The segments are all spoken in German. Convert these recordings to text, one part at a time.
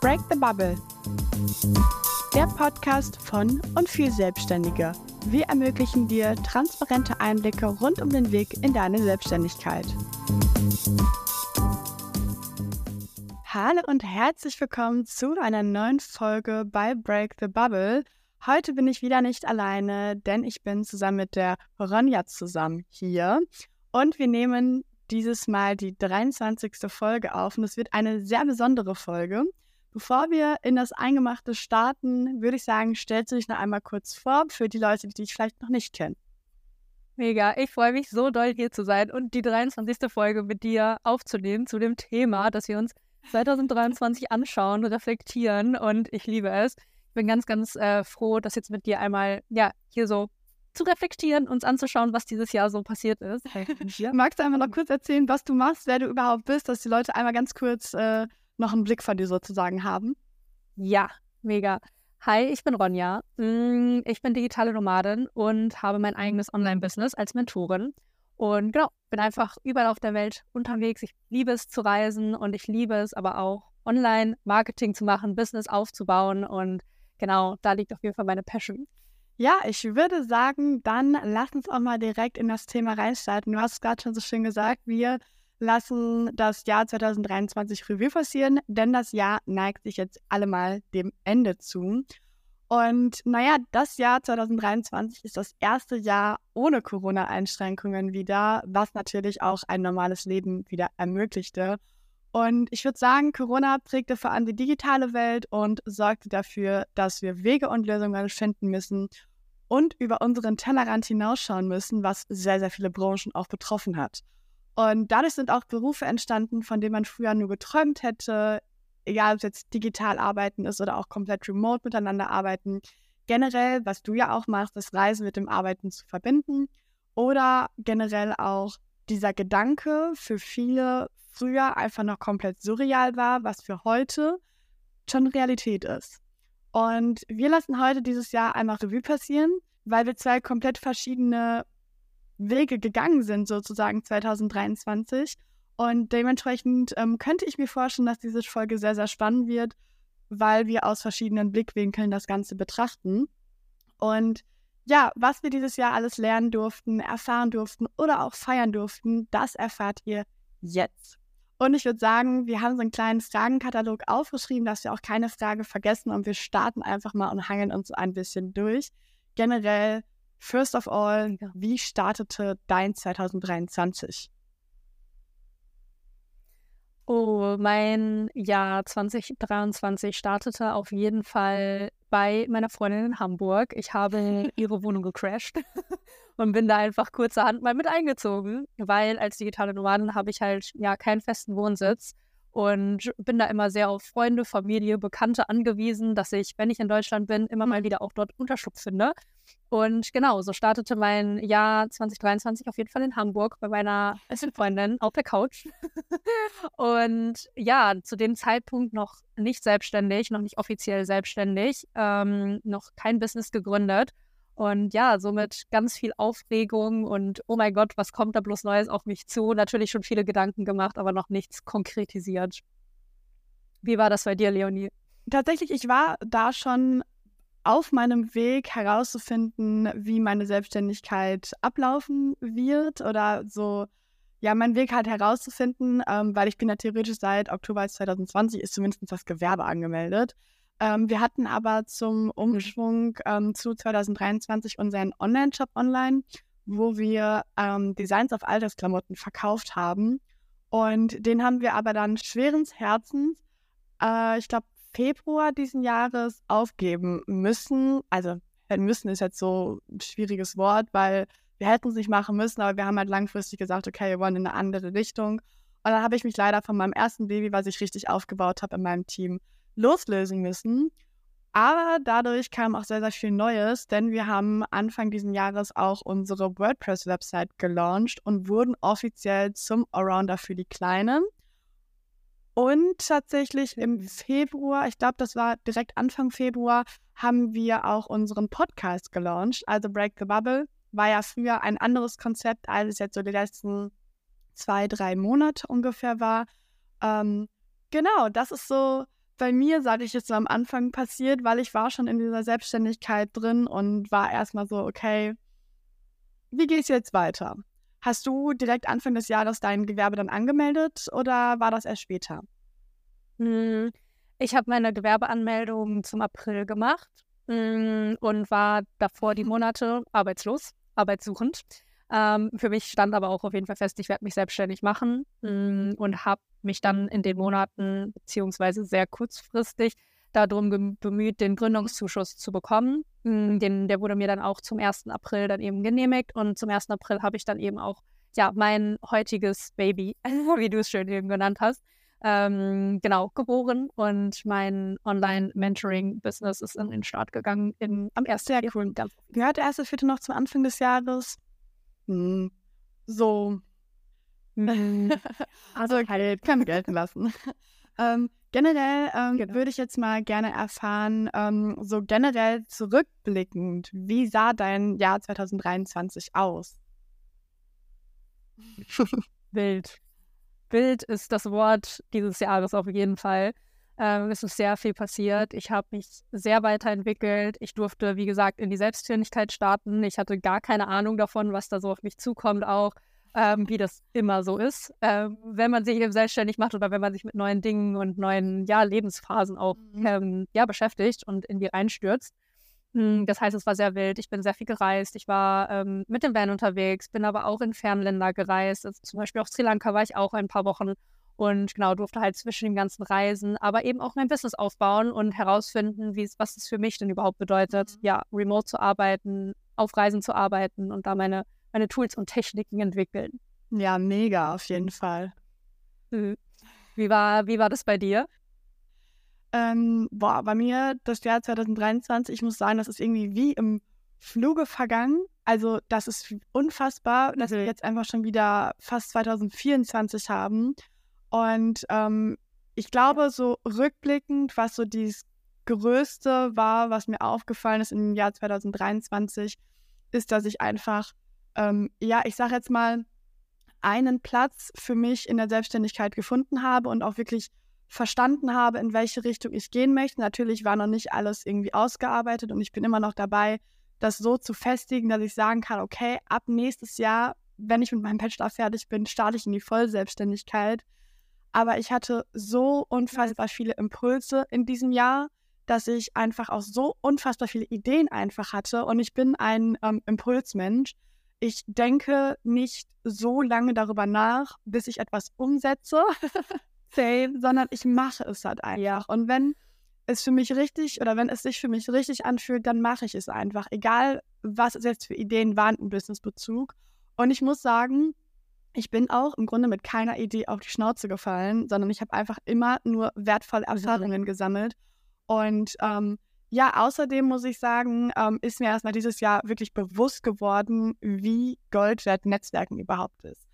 Break the Bubble. Der Podcast von und für Selbstständige. Wir ermöglichen dir transparente Einblicke rund um den Weg in deine Selbstständigkeit. Hallo und herzlich willkommen zu einer neuen Folge bei Break the Bubble. Heute bin ich wieder nicht alleine, denn ich bin zusammen mit der Ronja zusammen hier und wir nehmen dieses Mal die 23. Folge auf und es wird eine sehr besondere Folge. Bevor wir in das Eingemachte starten, würde ich sagen, stellst du dich noch einmal kurz vor für die Leute, die dich vielleicht noch nicht kennen. Mega, ich freue mich so doll hier zu sein und die 23. Folge mit dir aufzunehmen zu dem Thema, das wir uns 2023 anschauen, reflektieren und ich liebe es. Ich bin ganz, ganz äh, froh, das jetzt mit dir einmal ja hier so zu reflektieren, uns anzuschauen, was dieses Jahr so passiert ist. Magst du einmal noch kurz erzählen, was du machst, wer du überhaupt bist, dass die Leute einmal ganz kurz äh, noch einen Blick von dir sozusagen haben? Ja, mega. Hi, ich bin Ronja. Mm, ich bin digitale Nomadin und habe mein eigenes Online-Business als Mentorin. Und genau, bin einfach überall auf der Welt unterwegs. Ich liebe es zu reisen und ich liebe es aber auch, Online-Marketing zu machen, Business aufzubauen. Und genau, da liegt auf jeden Fall meine Passion. Ja, ich würde sagen, dann lass uns auch mal direkt in das Thema reinstarten. Du hast es gerade schon so schön gesagt, wir lassen das Jahr 2023 Revue passieren, denn das Jahr neigt sich jetzt allemal dem Ende zu. Und naja, das Jahr 2023 ist das erste Jahr ohne Corona-Einschränkungen wieder, was natürlich auch ein normales Leben wieder ermöglichte. Und ich würde sagen, Corona prägte vor allem die digitale Welt und sorgte dafür, dass wir Wege und Lösungen finden müssen und über unseren Tellerrand hinausschauen müssen, was sehr, sehr viele Branchen auch betroffen hat. Und dadurch sind auch Berufe entstanden, von denen man früher nur geträumt hätte, egal ob es jetzt digital arbeiten ist oder auch komplett remote miteinander arbeiten. Generell, was du ja auch machst, das Reisen mit dem Arbeiten zu verbinden oder generell auch dieser Gedanke für viele früher einfach noch komplett surreal war, was für heute schon Realität ist. Und wir lassen heute dieses Jahr einmal Revue passieren, weil wir zwei komplett verschiedene Wege gegangen sind, sozusagen 2023. Und dementsprechend ähm, könnte ich mir vorstellen, dass diese Folge sehr, sehr spannend wird, weil wir aus verschiedenen Blickwinkeln das Ganze betrachten. Und ja, was wir dieses Jahr alles lernen durften, erfahren durften oder auch feiern durften, das erfahrt ihr jetzt. Und ich würde sagen, wir haben so einen kleinen Fragenkatalog aufgeschrieben, dass wir auch keine Frage vergessen und wir starten einfach mal und hangeln uns ein bisschen durch. Generell, first of all, wie startete dein 2023? Oh, mein Jahr 2023 startete auf jeden Fall bei meiner Freundin in Hamburg. Ich habe ihre Wohnung gecrashed und bin da einfach kurzerhand mal mit eingezogen, weil als digitale Nomadin habe ich halt ja keinen festen Wohnsitz und bin da immer sehr auf Freunde, Familie, Bekannte angewiesen, dass ich, wenn ich in Deutschland bin, immer mal wieder auch dort Unterschlupf finde. Und genau, so startete mein Jahr 2023 auf jeden Fall in Hamburg bei meiner besten Freundin auf der Couch. und ja, zu dem Zeitpunkt noch nicht selbstständig, noch nicht offiziell selbstständig, ähm, noch kein Business gegründet. Und ja, somit ganz viel Aufregung und oh mein Gott, was kommt da bloß Neues auf mich zu? Natürlich schon viele Gedanken gemacht, aber noch nichts konkretisiert. Wie war das bei dir, Leonie? Tatsächlich, ich war da schon auf meinem Weg herauszufinden, wie meine Selbstständigkeit ablaufen wird oder so, ja, meinen Weg halt herauszufinden, ähm, weil ich bin ja theoretisch seit Oktober 2020 ist zumindest das Gewerbe angemeldet. Ähm, wir hatten aber zum Umschwung ähm, zu 2023 unseren Online-Shop online, wo wir ähm, Designs auf Altersklamotten verkauft haben. Und den haben wir aber dann schweren Herzens, äh, ich glaube, Februar diesen Jahres aufgeben müssen. Also müssen ist jetzt so ein schwieriges Wort, weil wir hätten es nicht machen müssen, aber wir haben halt langfristig gesagt, okay, wir wollen in eine andere Richtung. Und dann habe ich mich leider von meinem ersten Baby, was ich richtig aufgebaut habe in meinem Team, loslösen müssen. Aber dadurch kam auch sehr, sehr viel Neues, denn wir haben Anfang dieses Jahres auch unsere WordPress-Website gelauncht und wurden offiziell zum Allrounder für die Kleinen. Und tatsächlich im Februar, ich glaube, das war direkt Anfang Februar, haben wir auch unseren Podcast gelauncht. Also Break the Bubble war ja früher ein anderes Konzept, als es jetzt so die letzten zwei, drei Monate ungefähr war. Ähm, genau, das ist so bei mir, sage ich jetzt so am Anfang passiert, weil ich war schon in dieser Selbstständigkeit drin und war erstmal so, okay, wie geht es jetzt weiter? Hast du direkt Anfang des Jahres dein Gewerbe dann angemeldet oder war das erst später? Hm, ich habe meine Gewerbeanmeldung zum April gemacht hm, und war davor die Monate arbeitslos, arbeitssuchend. Ähm, für mich stand aber auch auf jeden Fall fest, ich werde mich selbstständig machen hm, und habe mich dann in den Monaten beziehungsweise sehr kurzfristig darum bemüht, den Gründungszuschuss zu bekommen. Den, der wurde mir dann auch zum 1. April dann eben genehmigt und zum 1. April habe ich dann eben auch ja, mein heutiges Baby, wie du es schön eben genannt hast, ähm, genau, geboren und mein Online-Mentoring-Business ist in den Start gegangen im, am 1. Sehr cool. Gehört der erste Vierte noch zum Anfang des Jahres? Hm. So. also halt, kann gelten lassen. ähm, generell ähm, genau. würde ich jetzt mal gerne erfahren, ähm, so generell zurückblickend, wie sah dein Jahr 2023 aus? Wild. Wild ist das Wort dieses Jahres auf jeden Fall. Ähm, es ist sehr viel passiert. Ich habe mich sehr weiterentwickelt. Ich durfte, wie gesagt, in die Selbstständigkeit starten. Ich hatte gar keine Ahnung davon, was da so auf mich zukommt, auch ähm, wie das immer so ist, ähm, wenn man sich eben selbstständig macht oder wenn man sich mit neuen Dingen und neuen ja, Lebensphasen auch mhm. Ähm, ja, beschäftigt und in die reinstürzt. Hm, das heißt, es war sehr wild. Ich bin sehr viel gereist. Ich war ähm, mit dem Van unterwegs, bin aber auch in Fernländer gereist. Also zum Beispiel auf Sri Lanka war ich auch ein paar Wochen und genau durfte halt zwischen den ganzen Reisen, aber eben auch mein Business aufbauen und herausfinden, wie was es für mich denn überhaupt bedeutet, mhm. ja, remote zu arbeiten, auf Reisen zu arbeiten und da meine, meine Tools und Techniken entwickeln. Ja, mega, auf jeden Fall. Mhm. Wie war, wie war das bei dir? Ähm, boah, bei mir das Jahr 2023, ich muss sagen, das ist irgendwie wie im Fluge vergangen. Also, das ist unfassbar, dass wir jetzt einfach schon wieder fast 2024 haben. Und ähm, ich glaube, so rückblickend, was so dieses Größte war, was mir aufgefallen ist im Jahr 2023, ist, dass ich einfach, ähm, ja, ich sage jetzt mal, einen Platz für mich in der Selbstständigkeit gefunden habe und auch wirklich verstanden habe, in welche Richtung ich gehen möchte. Natürlich war noch nicht alles irgendwie ausgearbeitet und ich bin immer noch dabei, das so zu festigen, dass ich sagen kann, okay, ab nächstes Jahr, wenn ich mit meinem Bachelor fertig bin, starte ich in die Vollselbstständigkeit. Aber ich hatte so unfassbar viele Impulse in diesem Jahr, dass ich einfach auch so unfassbar viele Ideen einfach hatte. Und ich bin ein ähm, Impulsmensch. Ich denke nicht so lange darüber nach, bis ich etwas umsetze. Same, sondern ich mache es halt einfach. Ja. Und wenn es für mich richtig oder wenn es sich für mich richtig anfühlt, dann mache ich es einfach. Egal, was es jetzt für Ideen waren im Businessbezug. Und ich muss sagen, ich bin auch im Grunde mit keiner Idee auf die Schnauze gefallen, sondern ich habe einfach immer nur wertvolle Erfahrungen gesammelt. Und ähm, ja, außerdem muss ich sagen, ähm, ist mir erstmal dieses Jahr wirklich bewusst geworden, wie Gold wert Netzwerken überhaupt ist.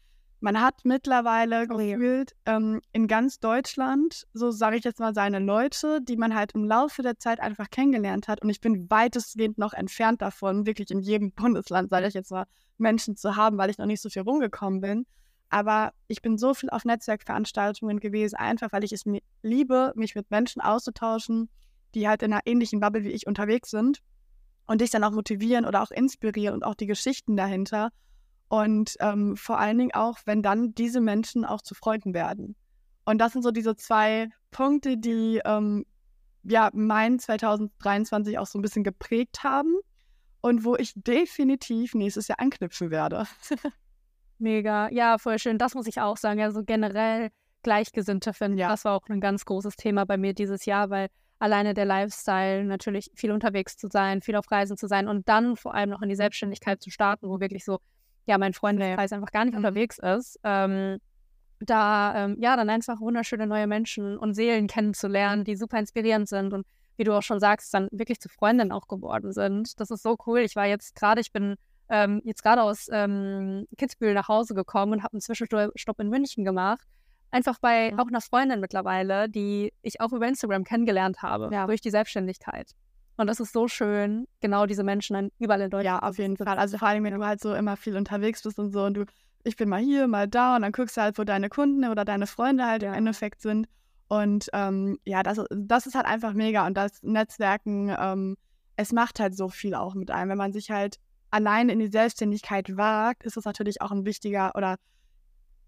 Man hat mittlerweile oh, gefühlt ähm, in ganz Deutschland, so sage ich jetzt mal, seine Leute, die man halt im Laufe der Zeit einfach kennengelernt hat. Und ich bin weitestgehend noch entfernt davon, wirklich in jedem Bundesland, sage ich jetzt mal, Menschen zu haben, weil ich noch nicht so viel rumgekommen bin. Aber ich bin so viel auf Netzwerkveranstaltungen gewesen, einfach weil ich es mir liebe, mich mit Menschen auszutauschen, die halt in einer ähnlichen Bubble wie ich unterwegs sind und dich dann auch motivieren oder auch inspirieren und auch die Geschichten dahinter. Und ähm, vor allen Dingen auch, wenn dann diese Menschen auch zu Freunden werden. Und das sind so diese zwei Punkte, die ähm, ja mein 2023 auch so ein bisschen geprägt haben und wo ich definitiv nächstes Jahr anknüpfen werde. Mega, ja, voll schön. Das muss ich auch sagen. Also generell Gleichgesinnte finden. Ja. Das war auch ein ganz großes Thema bei mir dieses Jahr, weil alleine der Lifestyle, natürlich viel unterwegs zu sein, viel auf Reisen zu sein und dann vor allem noch in die Selbstständigkeit zu starten, wo wirklich so ja, mein Freundeskreis einfach gar nicht mhm. unterwegs ist, ähm, da ähm, ja dann einfach wunderschöne neue Menschen und Seelen kennenzulernen, die super inspirierend sind und wie du auch schon sagst, dann wirklich zu Freundinnen auch geworden sind. Das ist so cool. Ich war jetzt gerade, ich bin ähm, jetzt gerade aus ähm, Kitzbühel nach Hause gekommen und habe einen Zwischenstopp in München gemacht. Einfach bei mhm. auch einer Freundin mittlerweile, die ich auch über Instagram kennengelernt habe, ja. durch die Selbstständigkeit. Und das ist so schön, genau diese Menschen dann überall in Deutschland. Ja, auf jeden Fall. Also vor allem, wenn du halt so immer viel unterwegs bist und so und du, ich bin mal hier, mal da und dann guckst du halt, wo deine Kunden oder deine Freunde halt ja. im Endeffekt sind. Und ähm, ja, das, das ist halt einfach mega. Und das Netzwerken, ähm, es macht halt so viel auch mit einem. Wenn man sich halt allein in die Selbstständigkeit wagt, ist das natürlich auch ein wichtiger oder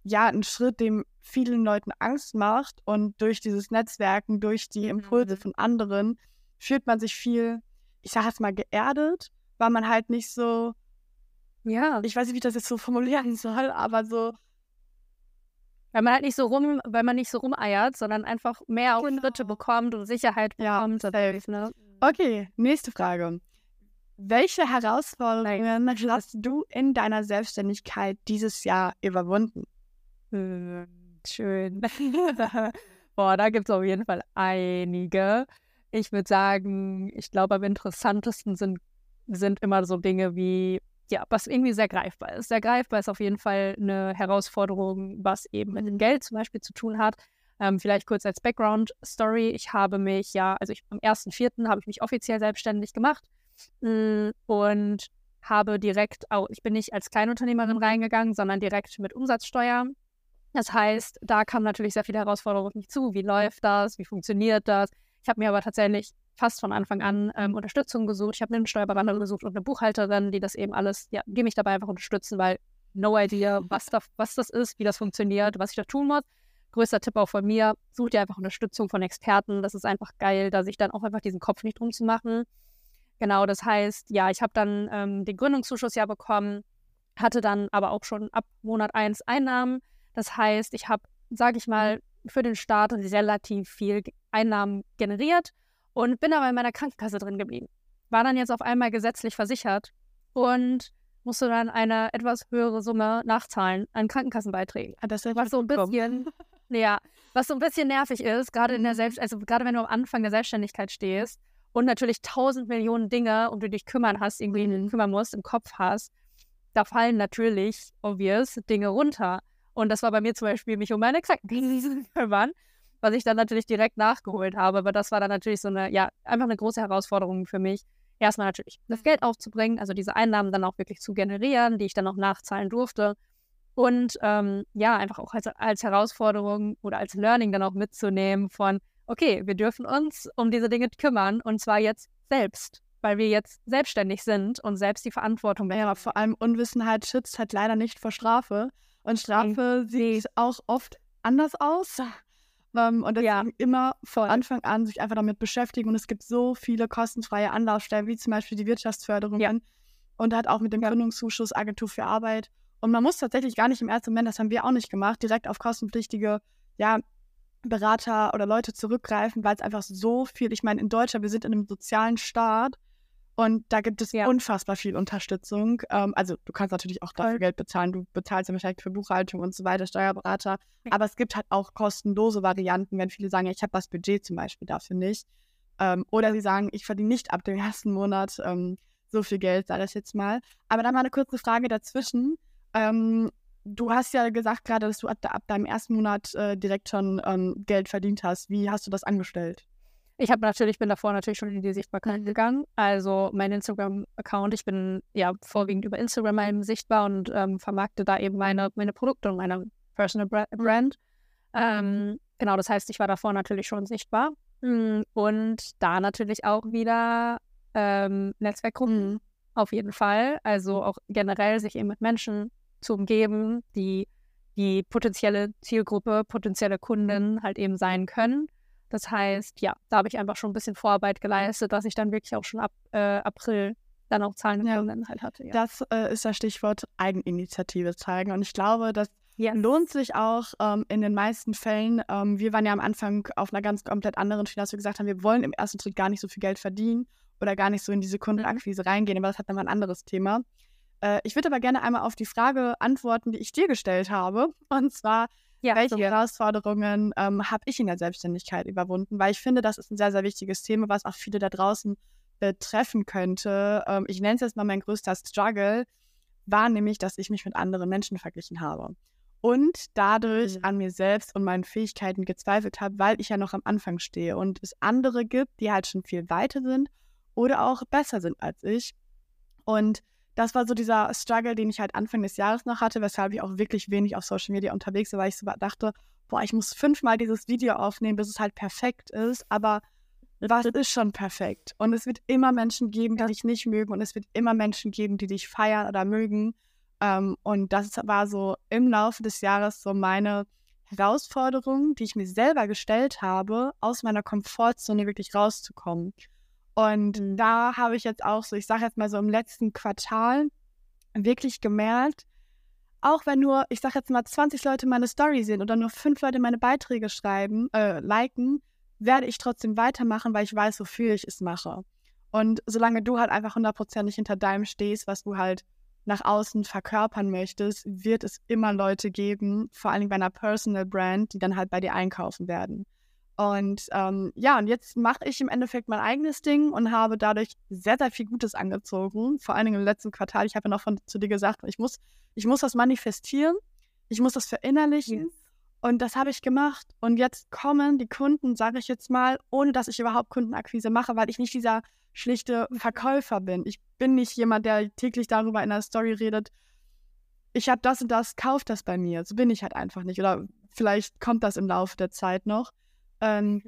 ja, ein Schritt, dem vielen Leuten Angst macht. Und durch dieses Netzwerken, durch die Impulse mhm. von anderen, fühlt man sich viel, ich sage jetzt mal, geerdet, weil man halt nicht so, ja, ich weiß nicht, wie ich das jetzt so formulieren soll, aber so weil man halt nicht so rum, weil man nicht so rumeiert, sondern einfach mehr genau. Schritte bekommt und Sicherheit bekommt. Ja, ne? Okay, nächste Frage. Welche Herausforderungen hast du in deiner Selbstständigkeit dieses Jahr überwunden? Hm, schön. Boah, da gibt es auf jeden Fall einige. Ich würde sagen, ich glaube, am interessantesten sind, sind immer so Dinge wie ja, was irgendwie sehr greifbar ist. Sehr greifbar ist auf jeden Fall eine Herausforderung, was eben mit dem Geld zum Beispiel zu tun hat. Ähm, vielleicht kurz als Background-Story. Ich habe mich ja, also ich, am 1.4. habe ich mich offiziell selbstständig gemacht mh, mm, und habe direkt, auch, ich bin nicht als Kleinunternehmerin reingegangen, sondern direkt mit Umsatzsteuer. Das heißt, da kam natürlich sehr viele Herausforderungen auf mich zu. Wie läuft das? Wie funktioniert das? Ich habe mir aber tatsächlich fast von Anfang an ähm, Unterstützung gesucht. Ich habe eine Steuerberaterin gesucht und eine Buchhalterin, die das eben alles, ja, die mich dabei einfach unterstützen, weil no idea, was, da, was das ist, wie das funktioniert, was ich da tun muss. Größter Tipp auch von mir, such dir einfach Unterstützung von Experten. Das ist einfach geil, da sich dann auch einfach diesen Kopf nicht drum zu machen. Genau, das heißt, ja, ich habe dann ähm, den Gründungszuschuss ja bekommen, hatte dann aber auch schon ab Monat 1 Einnahmen. Das heißt, ich habe, sage ich mal, für den Start relativ viel Einnahmen generiert und bin aber in meiner Krankenkasse drin geblieben. War dann jetzt auf einmal gesetzlich versichert und musste dann eine etwas höhere Summe nachzahlen an Krankenkassenbeiträgen. Ah, das was so ein bisschen, ja, was so ein bisschen nervig ist, gerade in der mhm. Selbst, also gerade wenn du am Anfang der Selbstständigkeit stehst und natürlich tausend Millionen Dinge, um du dich kümmern hast, irgendwie mhm. kümmern musst, im Kopf hast, da fallen natürlich, obvious, Dinge runter. Und das war bei mir zum Beispiel, mich um meine Krankenkasse kümmern was ich dann natürlich direkt nachgeholt habe. Aber das war dann natürlich so eine, ja, einfach eine große Herausforderung für mich. Erstmal natürlich das Geld aufzubringen, also diese Einnahmen dann auch wirklich zu generieren, die ich dann auch nachzahlen durfte. Und ähm, ja, einfach auch als, als Herausforderung oder als Learning dann auch mitzunehmen von, okay, wir dürfen uns um diese Dinge kümmern und zwar jetzt selbst, weil wir jetzt selbstständig sind und selbst die Verantwortung Ja, vor allem Unwissenheit schützt halt leider nicht vor Strafe. Und Strafe sieht auch oft anders aus. Ähm, und deswegen ja. immer von Anfang an sich einfach damit beschäftigen. Und es gibt so viele kostenfreie Anlaufstellen, wie zum Beispiel die Wirtschaftsförderung ja. und hat auch mit dem ja. Gründungszuschuss Agentur für Arbeit. Und man muss tatsächlich gar nicht im ersten Moment, das haben wir auch nicht gemacht, direkt auf kostenpflichtige ja, Berater oder Leute zurückgreifen, weil es einfach so viel, ich meine, in Deutschland, wir sind in einem sozialen Staat und da gibt es ja. unfassbar viel Unterstützung. Ähm, also du kannst natürlich auch dafür Voll. Geld bezahlen. Du bezahlst ja wahrscheinlich für Buchhaltung und so weiter, Steuerberater. Ja. Aber es gibt halt auch kostenlose Varianten, wenn viele sagen, ja, ich habe das Budget zum Beispiel dafür nicht. Ähm, oder sie sagen, ich verdiene nicht ab dem ersten Monat ähm, so viel Geld, sage ich jetzt mal. Aber dann mal eine kurze Frage dazwischen. Ähm, du hast ja gesagt gerade, dass du ab, ab deinem ersten Monat äh, direkt schon ähm, Geld verdient hast. Wie hast du das angestellt? Ich habe natürlich, bin davor natürlich schon in die Sichtbarkeit mhm. gegangen. Also mein Instagram-Account, ich bin ja vorwiegend über Instagram eben sichtbar und ähm, vermarkte da eben meine, meine Produkte und meine Personal mhm. Brand. Ähm, genau, das heißt, ich war davor natürlich schon sichtbar. Hm, und da natürlich auch wieder ähm, Netzwerkgruppen, mhm. auf jeden Fall. Also auch generell sich eben mit Menschen zu umgeben, die die potenzielle Zielgruppe, potenzielle Kunden halt eben sein können. Das heißt, ja, da habe ich einfach schon ein bisschen Vorarbeit geleistet, dass ich dann wirklich auch schon ab äh, April dann auch Zahlen ja. halt hatte. Ja. Das äh, ist das Stichwort Eigeninitiative zeigen. Und ich glaube, das yes. lohnt sich auch ähm, in den meisten Fällen. Ähm, wir waren ja am Anfang auf einer ganz komplett anderen Schiene, dass wir gesagt haben, wir wollen im ersten Schritt gar nicht so viel Geld verdienen oder gar nicht so in diese Kundenakquise mhm. reingehen, aber das hat dann mal ein anderes Thema. Äh, ich würde aber gerne einmal auf die Frage antworten, die ich dir gestellt habe. Und zwar, ja, welche so. Herausforderungen ähm, habe ich in der Selbstständigkeit überwunden? Weil ich finde, das ist ein sehr, sehr wichtiges Thema, was auch viele da draußen betreffen könnte. Ähm, ich nenne es jetzt mal mein größter Struggle, war nämlich, dass ich mich mit anderen Menschen verglichen habe. Und dadurch mhm. an mir selbst und meinen Fähigkeiten gezweifelt habe, weil ich ja noch am Anfang stehe und es andere gibt, die halt schon viel weiter sind oder auch besser sind als ich. Und das war so dieser Struggle, den ich halt Anfang des Jahres noch hatte, weshalb ich auch wirklich wenig auf Social Media unterwegs war, weil ich so dachte, boah, ich muss fünfmal dieses Video aufnehmen, bis es halt perfekt ist. Aber was ist schon perfekt? Und es wird immer Menschen geben, die dich nicht mögen und es wird immer Menschen geben, die dich feiern oder mögen. Ähm, und das war so im Laufe des Jahres so meine Herausforderung, die ich mir selber gestellt habe, aus meiner Komfortzone wirklich rauszukommen. Und mhm. da habe ich jetzt auch so, ich sage jetzt mal so im letzten Quartal wirklich gemerkt, auch wenn nur, ich sage jetzt mal 20 Leute meine Story sehen oder nur fünf Leute meine Beiträge schreiben, äh, liken, werde ich trotzdem weitermachen, weil ich weiß, wofür ich es mache. Und solange du halt einfach hundertprozentig hinter deinem stehst, was du halt nach außen verkörpern möchtest, wird es immer Leute geben, vor allem bei einer Personal Brand, die dann halt bei dir einkaufen werden. Und ähm, ja, und jetzt mache ich im Endeffekt mein eigenes Ding und habe dadurch sehr, sehr viel Gutes angezogen. Vor allen Dingen im letzten Quartal. Ich habe ja noch von, zu dir gesagt, ich muss, ich muss das manifestieren, ich muss das verinnerlichen. Yes. Und das habe ich gemacht. Und jetzt kommen die Kunden, sage ich jetzt mal, ohne dass ich überhaupt Kundenakquise mache, weil ich nicht dieser schlichte Verkäufer bin. Ich bin nicht jemand, der täglich darüber in der Story redet, ich habe das und das, kauft das bei mir. So bin ich halt einfach nicht. Oder vielleicht kommt das im Laufe der Zeit noch. Ähm,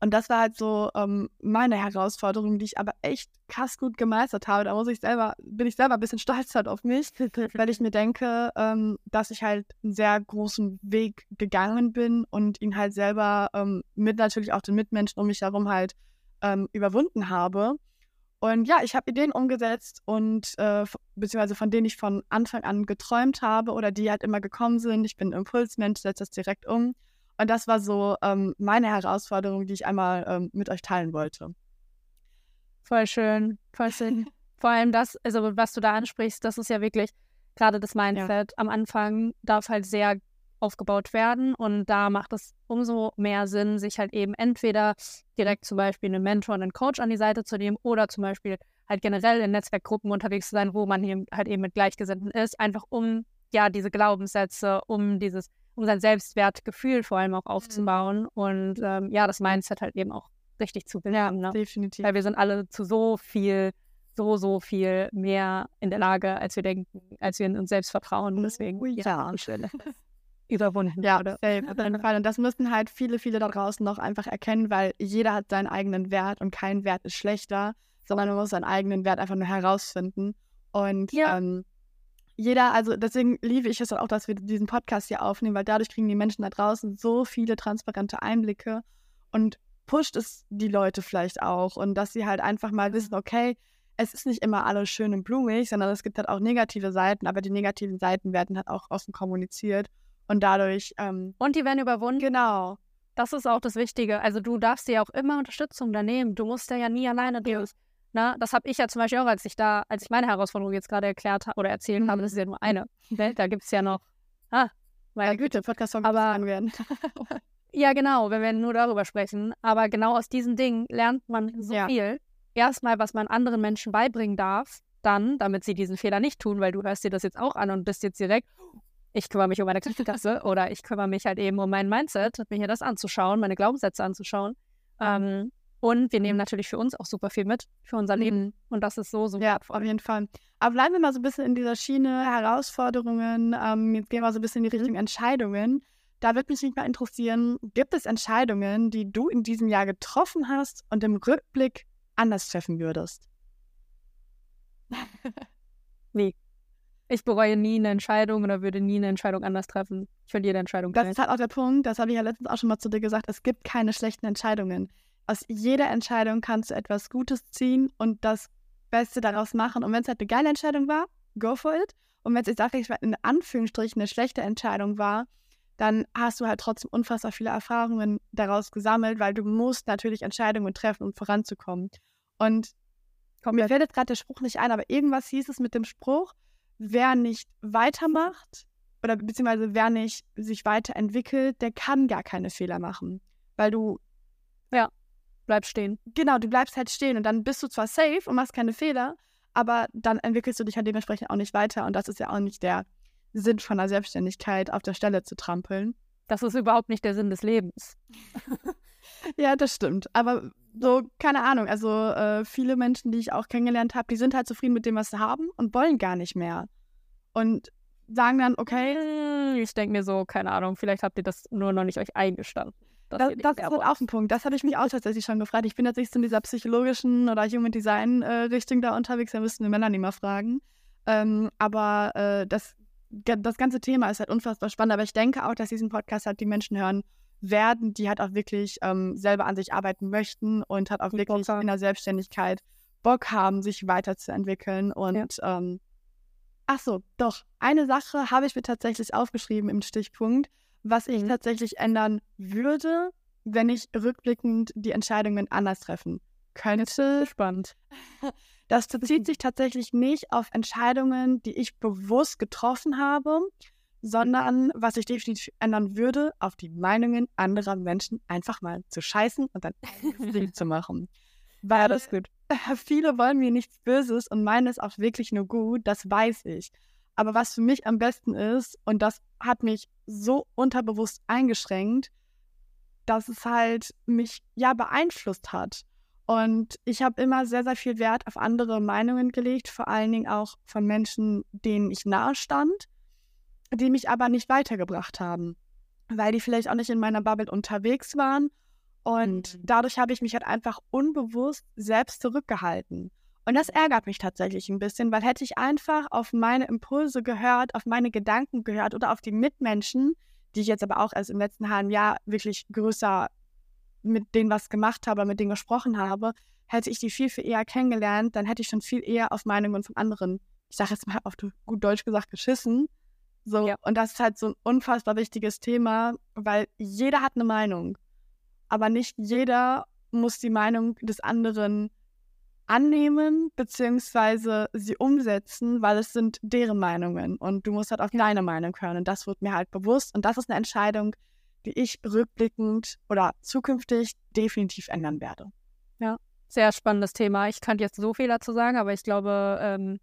und das war halt so ähm, meine Herausforderung, die ich aber echt krass gut gemeistert habe. Da muss ich selber, bin ich selber ein bisschen stolz halt auf mich, weil ich mir denke, ähm, dass ich halt einen sehr großen Weg gegangen bin und ihn halt selber ähm, mit natürlich auch den Mitmenschen um mich herum halt ähm, überwunden habe. Und ja, ich habe Ideen umgesetzt und äh, beziehungsweise von denen ich von Anfang an geträumt habe oder die halt immer gekommen sind. Ich bin Impulsmensch, setze das direkt um. Und das war so ähm, meine Herausforderung, die ich einmal ähm, mit euch teilen wollte. Voll schön, voll schön. Vor allem das, also was du da ansprichst, das ist ja wirklich gerade das Mindset. Ja. Am Anfang darf halt sehr aufgebaut werden. Und da macht es umso mehr Sinn, sich halt eben entweder direkt zum Beispiel einen Mentor und einen Coach an die Seite zu nehmen oder zum Beispiel halt generell in Netzwerkgruppen unterwegs zu sein, wo man hier halt eben mit Gleichgesinnten ist, einfach um ja diese Glaubenssätze, um dieses, um sein Selbstwertgefühl vor allem auch mhm. aufzubauen mhm. und ähm, ja, das Mindset halt eben auch richtig zu belernen. Ja, ne? definitiv. Weil wir sind alle zu so viel so, so viel mehr in der Lage, als wir denken, als wir in uns selbst vertrauen. Deswegen, oh, ja, ja. schön überwunden ja, oder? Safe, auf jeden Fall. Und das müssen halt viele, viele da draußen noch einfach erkennen, weil jeder hat seinen eigenen Wert und kein Wert ist schlechter, sondern man muss seinen eigenen Wert einfach nur herausfinden. Und ja. ähm, jeder, also deswegen liebe ich es auch, dass wir diesen Podcast hier aufnehmen, weil dadurch kriegen die Menschen da draußen so viele transparente Einblicke und pusht es die Leute vielleicht auch und dass sie halt einfach mal wissen, okay, es ist nicht immer alles schön und blumig, sondern es gibt halt auch negative Seiten, aber die negativen Seiten werden halt auch offen kommuniziert. Und dadurch. Ähm, und die werden überwunden. Genau. Das ist auch das Wichtige. Also du darfst dir auch immer Unterstützung da nehmen. Du musst ja nie alleine durch. Na, das habe ich ja zum Beispiel auch, als ich da, als ich meine Herausforderung jetzt gerade erklärt habe oder erzählt mhm. habe, das ist ja nur eine. Ne? Da gibt es ja noch. Ah, meine ja, Güte, Podcast aber werden. ja, genau, wenn wir nur darüber sprechen. Aber genau aus diesen Dingen lernt man so ja. viel. Erstmal, was man anderen Menschen beibringen darf, dann, damit sie diesen Fehler nicht tun, weil du hörst dir das jetzt auch an und bist jetzt direkt, ich kümmere mich um meine Kaffeetasse oder ich kümmere mich halt eben um mein Mindset, mir hier das anzuschauen, meine Glaubenssätze anzuschauen. Ähm, und wir nehmen natürlich für uns auch super viel mit, für unser Leben. Mhm. Und das ist so, so Ja, auf jeden Fall. Aber bleiben wir mal so ein bisschen in dieser Schiene Herausforderungen. Ähm, jetzt gehen wir so ein bisschen in die Richtung mhm. Entscheidungen. Da würde mich nicht mal interessieren, gibt es Entscheidungen, die du in diesem Jahr getroffen hast und im Rückblick anders treffen würdest? nee. Ich bereue nie eine Entscheidung oder würde nie eine Entscheidung anders treffen. Ich finde jede Entscheidung Das ist halt auch der Punkt, das habe ich ja letztens auch schon mal zu dir gesagt, es gibt keine schlechten Entscheidungen. Aus jeder Entscheidung kannst du etwas Gutes ziehen und das Beste daraus machen. Und wenn es halt eine geile Entscheidung war, go for it. Und wenn es, ich sage ich in Anführungsstrichen, eine schlechte Entscheidung war, dann hast du halt trotzdem unfassbar viele Erfahrungen daraus gesammelt, weil du musst natürlich Entscheidungen treffen, um voranzukommen. Und komm, mir fällt jetzt gerade der Spruch nicht ein, aber irgendwas hieß es mit dem Spruch, wer nicht weitermacht oder beziehungsweise wer nicht sich weiterentwickelt, der kann gar keine Fehler machen. Weil du. Ja, bleibst stehen. Genau, du bleibst halt stehen und dann bist du zwar safe und machst keine Fehler, aber dann entwickelst du dich halt dementsprechend auch nicht weiter und das ist ja auch nicht der Sinn von der Selbstständigkeit, auf der Stelle zu trampeln. Das ist überhaupt nicht der Sinn des Lebens. ja, das stimmt. Aber so, keine Ahnung, also äh, viele Menschen, die ich auch kennengelernt habe, die sind halt zufrieden mit dem, was sie haben und wollen gar nicht mehr. Und sagen dann, okay. Hm, ich denke mir so, keine Ahnung, vielleicht habt ihr das nur noch nicht euch eingestanden. Das, das, das ist halt auch ein Punkt. Das habe ich mich auch tatsächlich schon gefragt. Ich bin nicht so in dieser psychologischen oder Human Design äh, Richtung da unterwegs, da müssten wir Männer nicht mal fragen. Ähm, aber äh, das, das ganze Thema ist halt unfassbar spannend. Aber ich denke auch, dass diesen Podcast halt die Menschen hören werden, die halt auch wirklich ähm, selber an sich arbeiten möchten und halt auch wirklich in der Selbstständigkeit Bock haben, sich weiterzuentwickeln. Und ja. ähm, ach so, doch, eine Sache habe ich mir tatsächlich aufgeschrieben im Stichpunkt was ich mhm. tatsächlich ändern würde, wenn ich rückblickend die Entscheidungen anders treffen könnte. Spannend. Das bezieht sich tatsächlich nicht auf Entscheidungen, die ich bewusst getroffen habe, sondern was ich definitiv ändern würde, auf die Meinungen anderer Menschen einfach mal zu scheißen und dann Ding zu machen. Weil das gut. viele wollen mir nichts Böses und meinen es auch wirklich nur gut, das weiß ich. Aber was für mich am besten ist, und das hat mich so unterbewusst eingeschränkt, dass es halt mich ja beeinflusst hat. Und ich habe immer sehr, sehr viel Wert auf andere Meinungen gelegt, vor allen Dingen auch von Menschen, denen ich nahe stand, die mich aber nicht weitergebracht haben, weil die vielleicht auch nicht in meiner Bubble unterwegs waren. Und mhm. dadurch habe ich mich halt einfach unbewusst selbst zurückgehalten. Und das ärgert mich tatsächlich ein bisschen, weil hätte ich einfach auf meine Impulse gehört, auf meine Gedanken gehört oder auf die Mitmenschen, die ich jetzt aber auch erst im letzten halben Jahr wirklich größer mit denen was gemacht habe, mit denen gesprochen habe, hätte ich die viel, viel eher kennengelernt, dann hätte ich schon viel eher auf Meinungen von anderen, ich sage jetzt mal auf gut Deutsch gesagt, geschissen. So, ja. und das ist halt so ein unfassbar wichtiges Thema, weil jeder hat eine Meinung. Aber nicht jeder muss die Meinung des anderen annehmen beziehungsweise sie umsetzen, weil es sind deren Meinungen und du musst halt auf deine Meinung hören und das wird mir halt bewusst und das ist eine Entscheidung, die ich rückblickend oder zukünftig definitiv ändern werde. Ja, sehr spannendes Thema. Ich kann jetzt so viel dazu sagen, aber ich glaube, ähm,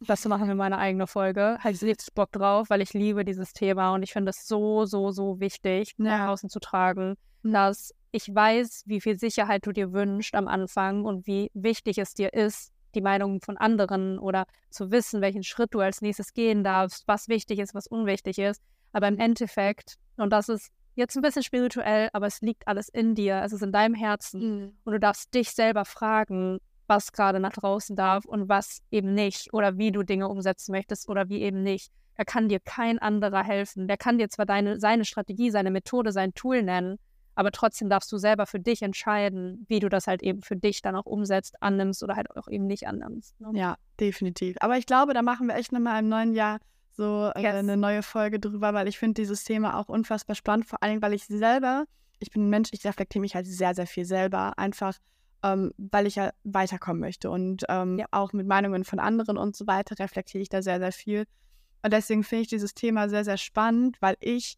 das machen wir meine eigene Folge. Habe ich richtig Bock drauf, weil ich liebe dieses Thema und ich finde es so, so, so wichtig, ja. nach außen zu tragen, dass ich weiß, wie viel Sicherheit du dir wünschst am Anfang und wie wichtig es dir ist, die Meinungen von anderen oder zu wissen, welchen Schritt du als nächstes gehen darfst, was wichtig ist, was unwichtig ist. Aber im Endeffekt, und das ist jetzt ein bisschen spirituell, aber es liegt alles in dir, es ist in deinem Herzen. Mhm. Und du darfst dich selber fragen, was gerade nach draußen darf und was eben nicht oder wie du Dinge umsetzen möchtest oder wie eben nicht. Da kann dir kein anderer helfen. Der kann dir zwar deine, seine Strategie, seine Methode, sein Tool nennen, aber trotzdem darfst du selber für dich entscheiden, wie du das halt eben für dich dann auch umsetzt, annimmst oder halt auch eben nicht annimmst. Ne? Ja, definitiv. Aber ich glaube, da machen wir echt nochmal im neuen Jahr so äh, yes. eine neue Folge drüber, weil ich finde dieses Thema auch unfassbar spannend, vor allem, weil ich selber, ich bin ein Mensch, ich reflektiere mich halt sehr, sehr viel selber, einfach ähm, weil ich ja weiterkommen möchte und ähm, ja. auch mit Meinungen von anderen und so weiter reflektiere ich da sehr, sehr viel. Und deswegen finde ich dieses Thema sehr, sehr spannend, weil ich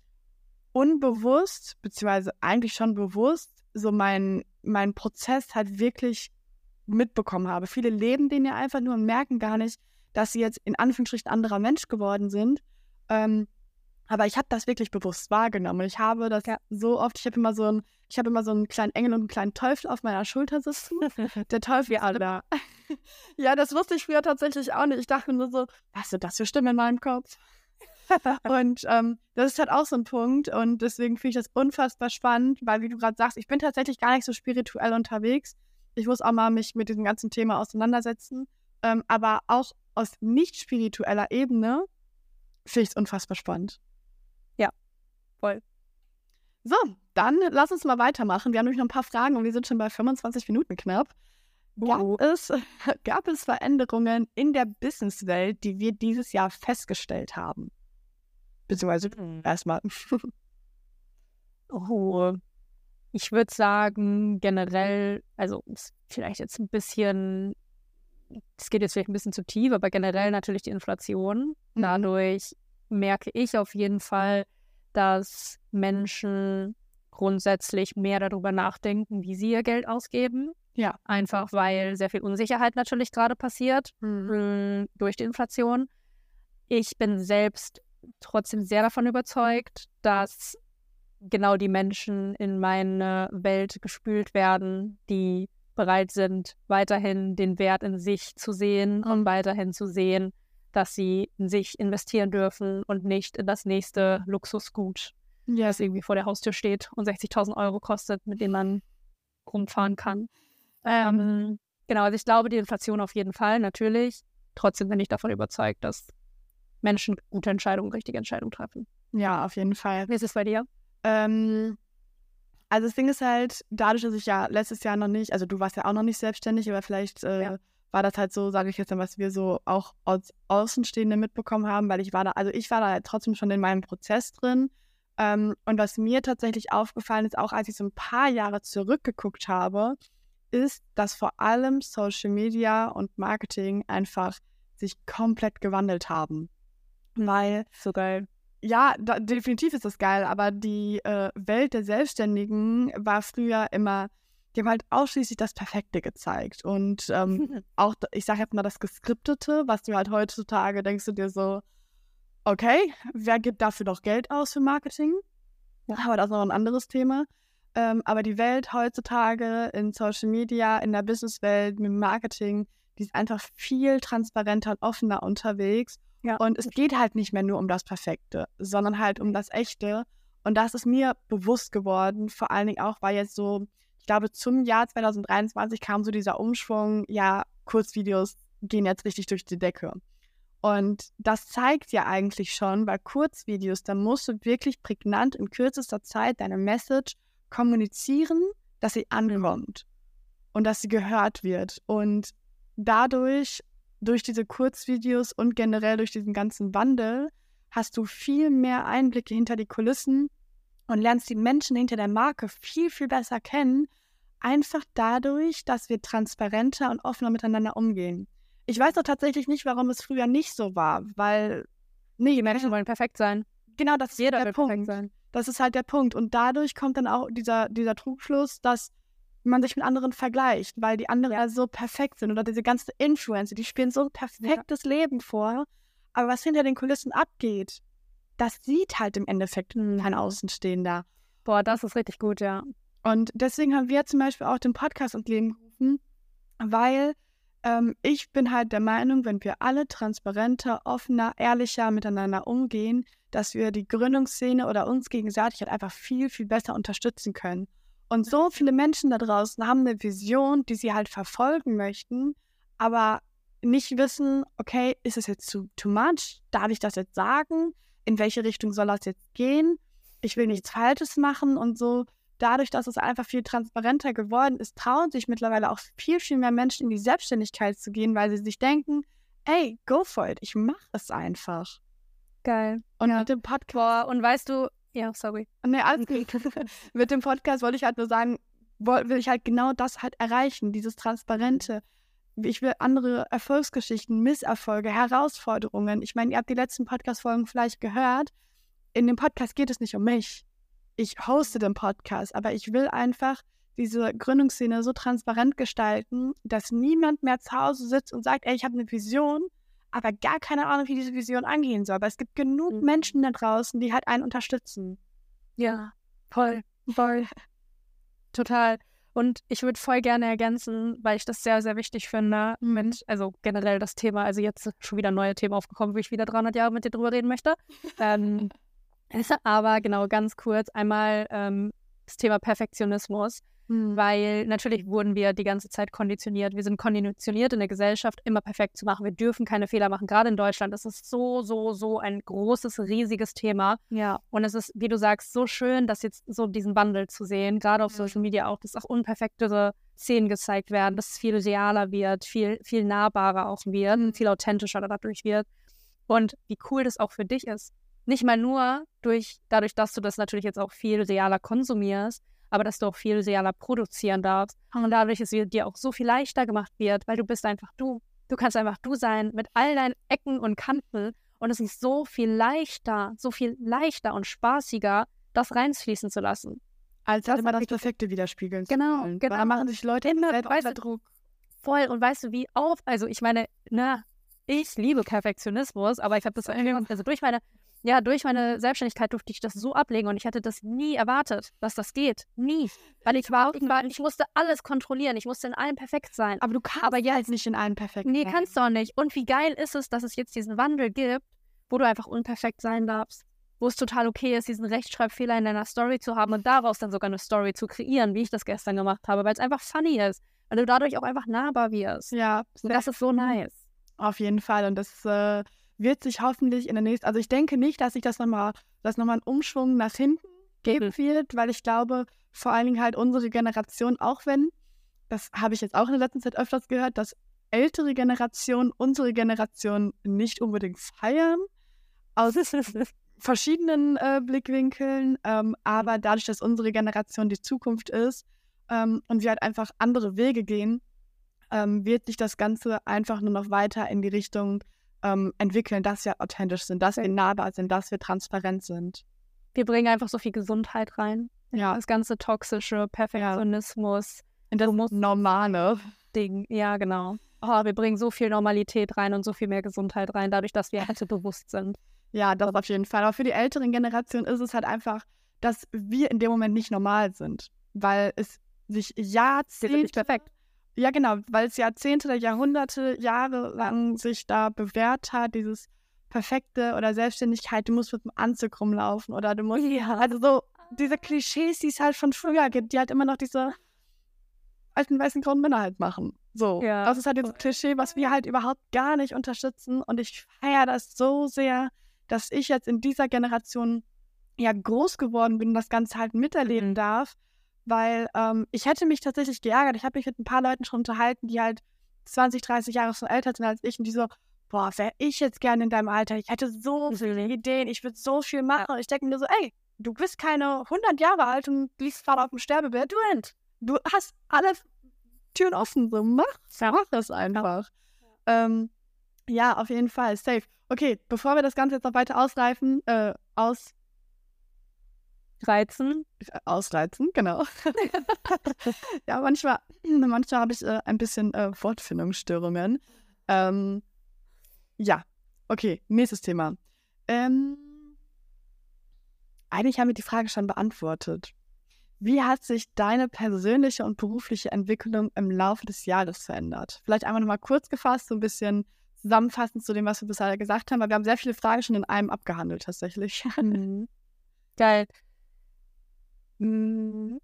unbewusst, beziehungsweise eigentlich schon bewusst, so mein, mein Prozess halt wirklich mitbekommen habe. Viele leben den ja einfach nur und merken gar nicht, dass sie jetzt in Anführungsstrichen anderer Mensch geworden sind. Ähm, aber ich habe das wirklich bewusst wahrgenommen. Ich habe das ja. so oft, ich habe immer so ein, ich habe immer so einen kleinen Engel und einen kleinen Teufel auf meiner Schulter sitzen. Der Teufel wie alle. ja, das wusste ich früher tatsächlich auch nicht. Ich dachte nur so, was sind das für Stimmen in meinem Kopf? und ähm, das ist halt auch so ein Punkt und deswegen finde ich das unfassbar spannend, weil wie du gerade sagst, ich bin tatsächlich gar nicht so spirituell unterwegs. Ich muss auch mal mich mit diesem ganzen Thema auseinandersetzen, ähm, aber auch aus nicht spiritueller Ebene finde ich es unfassbar spannend. Ja, voll. So, dann lass uns mal weitermachen. Wir haben nämlich noch ein paar Fragen und wir sind schon bei 25 Minuten knapp. Gab, oh. es, gab es Veränderungen in der Businesswelt, die wir dieses Jahr festgestellt haben? Beziehungsweise mhm. erstmal. oh, ich würde sagen, generell, also vielleicht jetzt ein bisschen, es geht jetzt vielleicht ein bisschen zu tief, aber generell natürlich die Inflation. Mhm. Dadurch merke ich auf jeden Fall, dass Menschen grundsätzlich mehr darüber nachdenken, wie sie ihr Geld ausgeben. Ja. Einfach weil sehr viel Unsicherheit natürlich gerade passiert mhm. durch die Inflation. Ich bin selbst trotzdem sehr davon überzeugt, dass genau die Menschen in meine Welt gespült werden, die bereit sind, weiterhin den Wert in sich zu sehen und weiterhin zu sehen, dass sie in sich investieren dürfen und nicht in das nächste Luxusgut, Ja, das irgendwie vor der Haustür steht und 60.000 Euro kostet, mit dem man rumfahren kann. Ähm, genau, also ich glaube, die Inflation auf jeden Fall, natürlich. Trotzdem bin ich davon überzeugt, dass Menschen gute Entscheidungen, richtige Entscheidungen treffen. ja, auf jeden Fall. Wie ist es bei dir? Ähm, also das Ding ist halt, dadurch, dass ich ja letztes Jahr noch nicht, also du warst ja auch noch nicht selbstständig, aber vielleicht äh, Ja. war das halt so, sage ich jetzt mal, was wir so auch als Außenstehende mitbekommen haben, weil ich war da, also ich war da halt trotzdem schon in meinem Prozess drin. Ähm, und was mir tatsächlich aufgefallen ist, auch als ich so ein paar Jahre zurückgeguckt habe, ist, dass vor allem Social Media und Marketing einfach sich komplett gewandelt haben. Weil So geil. ja, da, definitiv ist das geil, aber die äh, Welt der Selbstständigen war früher immer, die haben halt ausschließlich das Perfekte gezeigt. Und ähm, auch, ich sage jetzt mal, das Geskriptete, was du halt heutzutage denkst du dir so, okay, wer gibt dafür doch Geld aus für Marketing? Aber das ist noch ein anderes Thema. Ähm, aber die Welt heutzutage in Social Media, in der Businesswelt, mit Marketing, die ist einfach viel transparenter und offener unterwegs. Ja. Und es geht halt nicht mehr nur um das Perfekte, sondern halt um das Echte. Und das ist mir bewusst geworden, vor allen Dingen auch, weil jetzt so, ich glaube, zum Jahr 2023 kam so dieser Umschwung, ja, Kurzvideos gehen jetzt richtig durch die Decke. Und das zeigt ja eigentlich schon, bei Kurzvideos, da musst du wirklich prägnant in kürzester Zeit deine Message kommunizieren, dass sie ankommt und dass sie gehört wird. Und dadurch, durch diese Kurzvideos und generell durch diesen ganzen Wandel, hast du viel mehr Einblicke hinter die Kulissen und lernst die Menschen hinter der Marke viel, viel besser kennen. Einfach dadurch, dass wir transparenter und offener miteinander umgehen. Ich weiß doch tatsächlich nicht, warum es früher nicht so war, weil, nee, Die Menschen wollen perfekt sein. genau das ist Jeder der Punkt. sein. Das ist halt der Punkt. Und dadurch kommt dann auch dieser, dieser Trugschluss, dass man sich mit anderen vergleicht, weil die anderen ja so perfekt sind. Oder diese ganzen Influencer, die spielen so ein perfektes Leben vor. Aber was hinter den Kulissen abgeht, das sieht halt im Endeffekt kein Außenstehender. Boah, das ist richtig gut, ja. Und deswegen haben wir zum Beispiel auch den Podcast ins Leben gerufen, weil ähm, ich bin halt der Meinung, wenn wir alle transparenter, offener, ehrlicher miteinander umgehen, dass wir die Gründungsszene oder uns gegenseitig halt einfach viel, viel besser unterstützen können. Und so viele Menschen da draußen haben eine Vision, die sie halt verfolgen möchten, aber nicht wissen, okay, ist es jetzt too, too much? Darf ich das jetzt sagen? In welche Richtung soll das jetzt gehen? Ich will nichts Falsches machen und so dadurch, dass es einfach viel transparenter geworden ist, trauen sich mittlerweile auch viel, viel mehr Menschen in die Selbstständigkeit zu gehen, weil sie sich denken, ey, go for it, ich mache es einfach. Geil. Und Ja. mit dem Podcast, Boah, und weißt du, ja, sorry. nee, alles gut. mit dem Podcast wollte ich halt nur sagen, will ich halt genau das halt erreichen, dieses Transparente. Ich will andere Erfolgsgeschichten, Misserfolge, Herausforderungen. Ich meine, ihr habt die letzten Podcast-Folgen vielleicht gehört. In dem Podcast geht es nicht um mich. Ich hoste den Podcast, aber ich will einfach diese Gründungsszene so transparent gestalten, dass niemand mehr zu Hause sitzt und sagt, ey, ich habe eine Vision, aber gar keine Ahnung, wie diese Vision angehen soll. Aber es gibt genug Mhm. Menschen da draußen, die halt einen unterstützen. Ja, voll, voll. Total. Und ich würde voll gerne ergänzen, weil ich das sehr, sehr wichtig finde, Mhm. mit, also generell das Thema, also jetzt ist schon wieder ein neues Thema aufgekommen, wo ich wieder 300 Jahre mit dir drüber reden möchte. ähm, aber genau, ganz kurz einmal ähm, das Thema Perfektionismus, weil natürlich wurden wir die ganze Zeit konditioniert. Wir sind konditioniert in der Gesellschaft, immer perfekt zu machen. Wir dürfen keine Fehler machen. Gerade in Deutschland ist es so, so, so ein großes, riesiges Thema. Ja. Und es ist, wie du sagst, so schön, dass jetzt so diesen Wandel zu sehen, gerade auf Mhm. Social Media auch, dass auch unperfektere Szenen gezeigt werden, dass es viel realer wird, viel, viel nahbarer auch wird, Mhm. viel authentischer dadurch wird. Und wie cool das auch für dich ist. Nicht mal nur durch, dadurch, dass du das natürlich jetzt auch viel realer konsumierst, aber dass du auch viel realer produzieren darfst. Und dadurch, dass es dir auch so viel leichter gemacht wird, weil du bist einfach du. Du kannst einfach du sein mit all deinen Ecken und Kanten. Und es ist so viel leichter, so viel leichter und spaßiger, das reinfließen zu lassen. Als Das immer das Perfekte widerspiegeln Genau, wollen. genau. Da machen sich Leute Immer, weißt du, Druck. Voll. Und weißt du, wie auf, also ich meine, na, ich liebe Perfektionismus, aber ich habe das also durch meine, ja, durch meine Selbstständigkeit durfte ich das so ablegen und ich hätte das nie erwartet, dass das geht. Nie. Weil ich war, ich, war, ich musste alles kontrollieren. Ich musste in allem perfekt sein. Aber du kannst aber jetzt nicht in allen perfekt Nee, kannst du auch nicht. Und wie geil ist es, dass es jetzt diesen Wandel gibt, wo du einfach unperfekt sein darfst. Wo es total okay ist, diesen Rechtschreibfehler in deiner Story zu haben und daraus dann sogar eine Story zu kreieren, wie ich das gestern gemacht habe, weil es einfach funny ist. Weil du dadurch auch einfach nahbar wirst. Ja. Und das ist so nice. Auf jeden Fall. Und das äh, wird sich hoffentlich in der nächsten, also ich denke nicht, dass sich das nochmal, dass nochmal ein Umschwung nach hinten geben mhm. wird, weil ich glaube, vor allen Dingen halt unsere Generation, auch wenn, das habe ich jetzt auch in der letzten Zeit öfters gehört, dass ältere Generationen unsere Generation nicht unbedingt feiern, aus verschiedenen äh, Blickwinkeln, ähm, aber dadurch, dass unsere Generation die Zukunft ist ähm, und wir halt einfach andere Wege gehen, ähm, wird sich das Ganze einfach nur noch weiter in die Richtung ähm, entwickeln, dass wir authentisch sind, dass wir nahbar sind, dass wir transparent sind. Wir bringen einfach so viel Gesundheit rein. Ja. Das ganze toxische Perfektionismus. Ja. Das normale Ding. Ja, genau. Oh, wir bringen so viel Normalität rein und so viel mehr Gesundheit rein, dadurch, dass wir halt bewusst sind. Ja, das auf jeden Fall. Aber für die älteren Generationen ist es halt einfach, dass wir in dem Moment nicht normal sind, weil es sich Jahrzehnte nicht perfekt. Ja, genau, weil es Jahrzehnte oder Jahrhunderte, Jahre lang sich da bewährt hat, dieses perfekte oder Selbstständigkeit, du musst mit dem Anzug rumlaufen oder du musst, ja. also so diese Klischees, die es halt von früher gibt, die halt immer noch diese alten weißen grauen Männer halt machen. So, ja. das ist halt dieses Klischee, was wir halt überhaupt gar nicht unterstützen und ich feiere das so sehr, dass ich jetzt in dieser Generation ja groß geworden bin und das Ganze halt miterleben mhm. darf weil ähm, ich hätte mich tatsächlich geärgert. Ich habe mich mit ein paar Leuten schon unterhalten, die halt 20, 30 Jahre schon älter sind als ich und die so, boah, wäre ich jetzt gerne in deinem Alter. Ich hätte so viele Ideen, ich würde so viel machen. Und ich denke mir so, ey, du bist keine 100 Jahre alt und liegst gerade auf dem Sterbebett. Du, du hast alle Türen offen, so mach, mach das einfach. Ja. Ähm, ja, auf jeden Fall, safe. Okay, bevor wir das Ganze jetzt noch weiter ausreifen, äh, aus Reizen. Ausreizen, genau. ja, manchmal, manchmal habe ich äh, ein bisschen äh, Wortfindungsstörungen. Ähm, ja, okay, nächstes Thema. Ähm, eigentlich haben wir die Frage schon beantwortet. Wie hat sich deine persönliche und berufliche Entwicklung im Laufe des Jahres verändert? Vielleicht einmal nochmal kurz gefasst, so ein bisschen zusammenfassend zu dem, was wir bisher gesagt haben, weil wir haben sehr viele Fragen schon in einem abgehandelt tatsächlich. Mhm. Geil. Hm,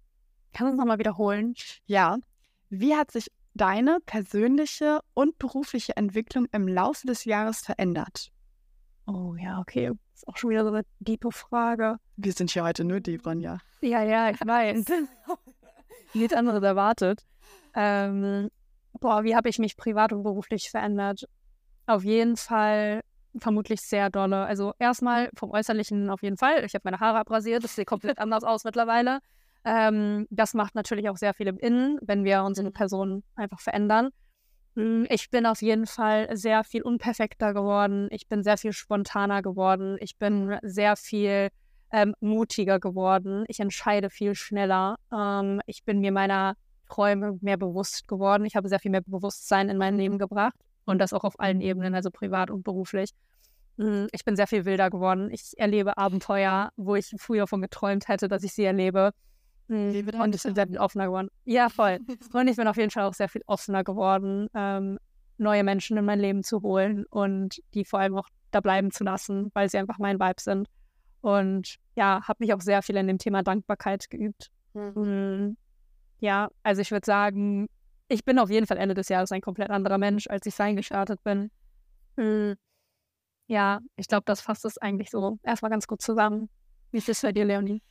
kannst du es nochmal wiederholen? Ja. Wie hat sich deine persönliche und berufliche Entwicklung im Laufe des Jahres verändert? Oh ja, okay. Ist auch schon wieder so eine diepe Frage. Wir sind hier heute nur deep, ja. Ja, ja, ich weiß. Nichts anderes erwartet. Ähm, boah, wie habe ich mich privat und beruflich verändert? Auf jeden Fall vermutlich sehr dolle. Also erstmal vom Äußerlichen auf jeden Fall. Ich habe meine Haare abrasiert, das sieht komplett anders aus mittlerweile. Ähm, das macht natürlich auch sehr viel im Innen, wenn wir unsere mhm. Person einfach verändern. Hm, ich bin auf jeden Fall sehr viel unperfekter geworden. Ich bin sehr viel spontaner geworden. Ich bin sehr viel ähm, mutiger geworden. Ich entscheide viel schneller. Ähm, ich bin mir meiner Träume mehr bewusst geworden. Ich habe sehr viel mehr Bewusstsein in mein Leben gebracht. Und das auch auf allen Ebenen, also privat und beruflich. Hm, ich bin sehr viel wilder geworden. Ich erlebe Abenteuer, wo ich früher von geträumt hätte, dass ich sie erlebe. Hm, und ich bin sehr viel offener geworden. Ja, voll. Und ich bin auf jeden Fall auch sehr viel offener geworden, ähm, neue Menschen in mein Leben zu holen und die vor allem auch da bleiben zu lassen, weil sie einfach mein Vibe sind. Und ja, habe mich auch sehr viel in dem Thema Dankbarkeit geübt. Mhm. Ja, also ich würde sagen, ich bin auf jeden Fall Ende des Jahres ein komplett anderer Mensch, als ich sein gestartet bin. Hm. Ja, ich glaube, das fasst es eigentlich so erstmal ganz gut zusammen. Wie ist es bei dir, Leonie?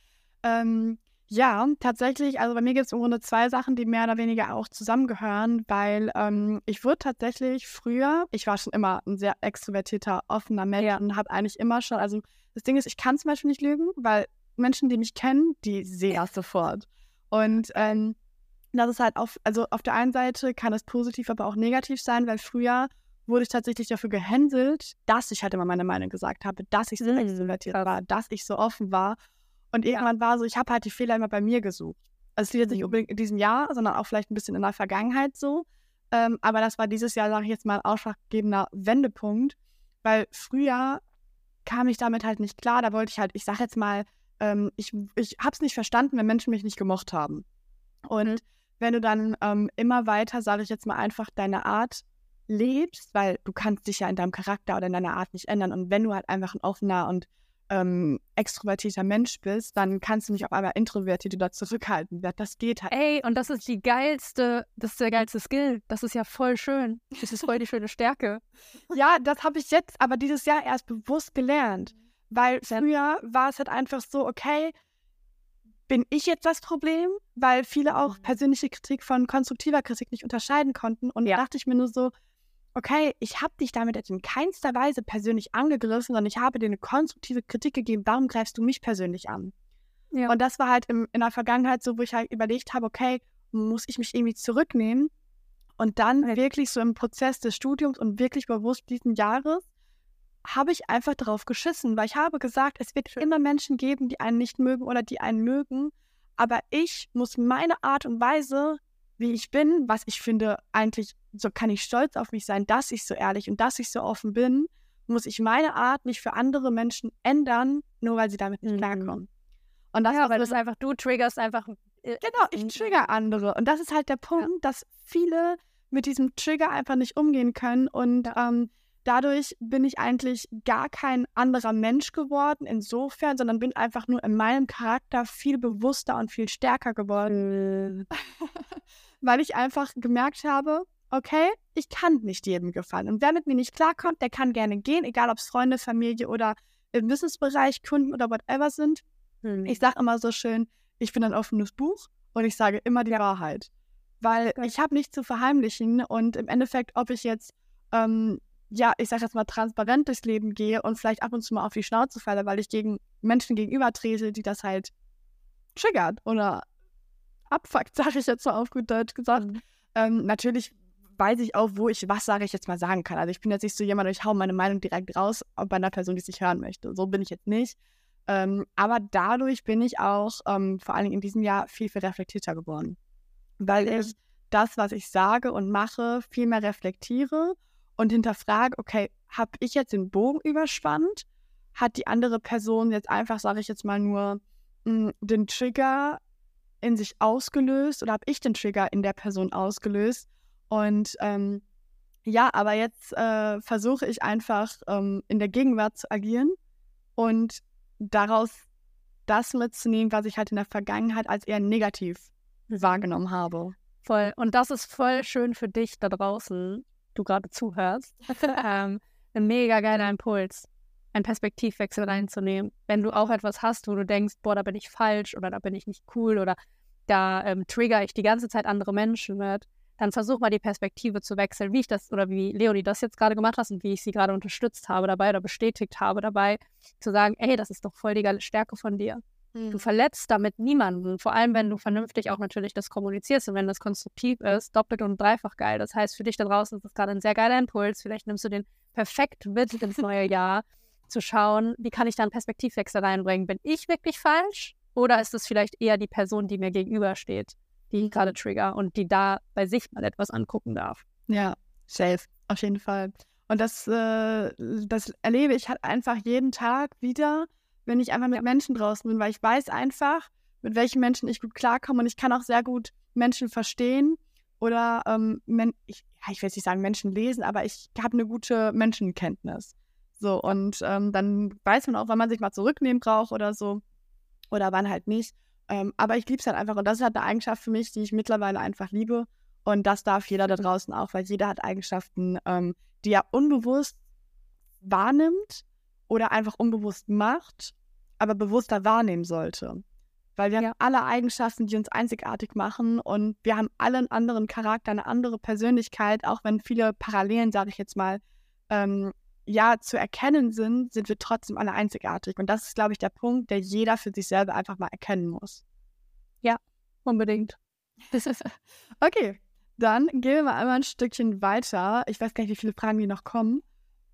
Ähm, ja, tatsächlich, also bei mir gibt es im Grunde zwei Sachen, die mehr oder weniger auch zusammengehören, weil ähm, ich wurde tatsächlich früher, ich war schon immer ein sehr extrovertierter, offener Mensch ja. und habe eigentlich immer schon, also das Ding ist, ich kann zum Beispiel nicht lügen, weil Menschen, die mich kennen, die sehen das sofort. Und ähm, das ist halt auf, also auf der einen Seite kann es positiv, aber auch negativ sein, weil früher wurde ich tatsächlich dafür gehänselt, dass ich halt immer meine Meinung gesagt habe, dass ich so mhm. extrovertiert war, dass ich so offen war. Und irgendwann war so, ich habe halt die Fehler immer bei mir gesucht. Also es liegt jetzt nicht mhm. unbedingt in diesem Jahr, sondern auch vielleicht ein bisschen in der Vergangenheit so. Ähm, aber das war dieses Jahr, sage ich jetzt mal, ein ausschlaggebender Wendepunkt, weil früher kam ich damit halt nicht klar. Da wollte ich halt, ich sag jetzt mal, ähm, ich, ich habe es nicht verstanden, wenn Menschen mich nicht gemocht haben. Und mhm. Wenn du dann ähm, immer weiter, sage ich jetzt mal einfach, deine Art lebst, weil du kannst dich ja in deinem Charakter oder in deiner Art nicht ändern. Und wenn du halt einfach ein offener und ähm, extrovertierter Mensch bist, dann kannst du nicht auf einmal introvertiert oder zurückhalten. Das geht halt. Ey, und das ist die geilste, das ist der geilste Skill. Das ist ja voll schön. Das ist voll die schöne Stärke. ja, das habe ich jetzt aber dieses Jahr erst bewusst gelernt. Weil früher war es halt einfach so, okay, bin ich jetzt das Problem? Weil viele auch mhm. persönliche Kritik von konstruktiver Kritik nicht unterscheiden konnten. Und ja. dachte ich mir nur so, okay, ich habe dich damit jetzt in keinster Weise persönlich angegriffen, sondern ich habe dir eine konstruktive Kritik gegeben, warum greifst du mich persönlich an? Ja. Und das war halt im, in der Vergangenheit so, wo ich halt überlegt habe, okay, muss ich mich irgendwie zurücknehmen? Und dann okay. wirklich so im Prozess des Studiums und wirklich bewusst diesen Jahres habe ich einfach drauf geschissen, weil ich habe gesagt, es wird Schön. immer Menschen geben, die einen nicht mögen oder die einen mögen, aber ich muss meine Art und Weise wie ich bin, was ich finde, eigentlich so kann ich stolz auf mich sein, dass ich so ehrlich und dass ich so offen bin, muss ich meine Art nicht für andere Menschen ändern, nur weil sie damit nicht mhm. klarkommen. Und das ja, weil das einfach, du triggerst einfach. Äh, genau, ich trigger andere. Und das ist halt der Punkt, ja. dass viele mit diesem Trigger einfach nicht umgehen können. Und ähm, dadurch bin ich eigentlich gar kein anderer Mensch geworden, insofern, sondern bin einfach nur in meinem Charakter viel bewusster und viel stärker geworden. Weil ich einfach gemerkt habe, okay, ich kann nicht jedem gefallen. Und wer mit mir nicht klarkommt, der kann gerne gehen, egal ob es Freunde, Familie oder im Businessbereich, Kunden oder whatever sind. Hm. Ich sage immer so schön, ich bin ein offenes Buch und ich sage immer die. Wahrheit. Weil okay. ich habe nichts zu verheimlichen und im Endeffekt, ob ich jetzt, ähm, ja, ich sage jetzt mal transparent durchs Leben gehe und vielleicht ab und zu mal auf die Schnauze falle, weil ich gegen Menschen gegenüber trete, die das halt triggert oder abfuckt, sage ich jetzt mal auf gut Deutsch gesagt. Mhm. Ähm, natürlich weiß ich auch, wo ich was, sage ich jetzt mal, sagen kann. Also ich bin jetzt nicht so jemand, ich hau meine Meinung direkt raus bei einer Person, die es nicht hören möchte. So bin ich jetzt nicht. Ähm, aber dadurch bin ich auch ähm, vor allem in diesem Jahr viel, viel reflektierter geworden. Weil ich das, was ich sage und mache, viel mehr reflektiere und hinterfrage, okay, habe ich jetzt den Bogen überspannt? Hat die andere Person jetzt einfach, sage ich jetzt mal nur, mh, hm, den Trigger in sich ausgelöst oder habe ich den Trigger in der Person ausgelöst? Und ähm, ja, aber jetzt äh, versuche ich einfach ähm, in der Gegenwart zu agieren und daraus das mitzunehmen, was ich halt in der Vergangenheit als eher negativ wahrgenommen habe. Voll. Und das ist voll schön für dich da draußen, du gerade zuhörst. ähm, ein mega geiler Impuls einen Perspektivwechsel reinzunehmen. Wenn du auch etwas hast, wo du denkst, boah, da bin ich falsch oder da bin ich nicht cool oder da ähm, trigger ich die ganze Zeit andere Menschen mit, dann versuch mal die Perspektive zu wechseln, wie ich das oder wie Leonie das jetzt gerade gemacht hat und wie ich sie gerade unterstützt habe dabei oder bestätigt habe dabei, zu sagen, ey, das ist doch voll die geile Stärke von dir. Mhm. Du verletzt damit niemanden, vor allem wenn du vernünftig auch natürlich das kommunizierst und wenn das konstruktiv ist, doppelt und dreifach geil. Das heißt, für dich da draußen ist das gerade ein sehr geiler Impuls. Vielleicht nimmst du den perfekt mit ins neue Jahr zu schauen, wie kann ich da einen Perspektivwechsel reinbringen? Bin ich wirklich falsch oder ist es vielleicht eher die Person, die mir gegenübersteht, die ich gerade trigger und die da bei sich mal etwas angucken darf? Ja, safe, auf jeden Fall. Und das, äh, das erlebe ich halt einfach jeden Tag wieder, wenn ich einfach mit. Menschen draußen bin, weil ich weiß einfach, mit welchen Menschen ich gut klarkomme und ich kann auch sehr gut Menschen verstehen oder ähm, ich, ja, ich will jetzt nicht sagen Menschen lesen, aber ich habe eine gute Menschenkenntnis. So, und ähm, dann weiß man auch, wann man sich mal zurücknehmen braucht oder so. Oder wann halt nicht. Ähm, aber ich liebe es halt einfach. Und das ist halt eine Eigenschaft für mich, die ich mittlerweile einfach liebe. Und das darf jeder da draußen auch, weil jeder hat Eigenschaften, ähm, die er unbewusst wahrnimmt oder einfach unbewusst macht, aber bewusster wahrnehmen sollte. Weil wir ja. haben alle Eigenschaften, die uns einzigartig machen und wir haben alle einen anderen Charakter, eine andere Persönlichkeit, auch wenn viele Parallelen, sage ich jetzt mal, ähm, ja zu erkennen sind, sind wir trotzdem alle einzigartig. Und das ist, glaube ich, der Punkt, der jeder für sich selber einfach mal erkennen muss. Ja, unbedingt. okay, dann gehen wir mal einmal ein Stückchen weiter. Ich weiß gar nicht, wie viele Fragen hier noch kommen.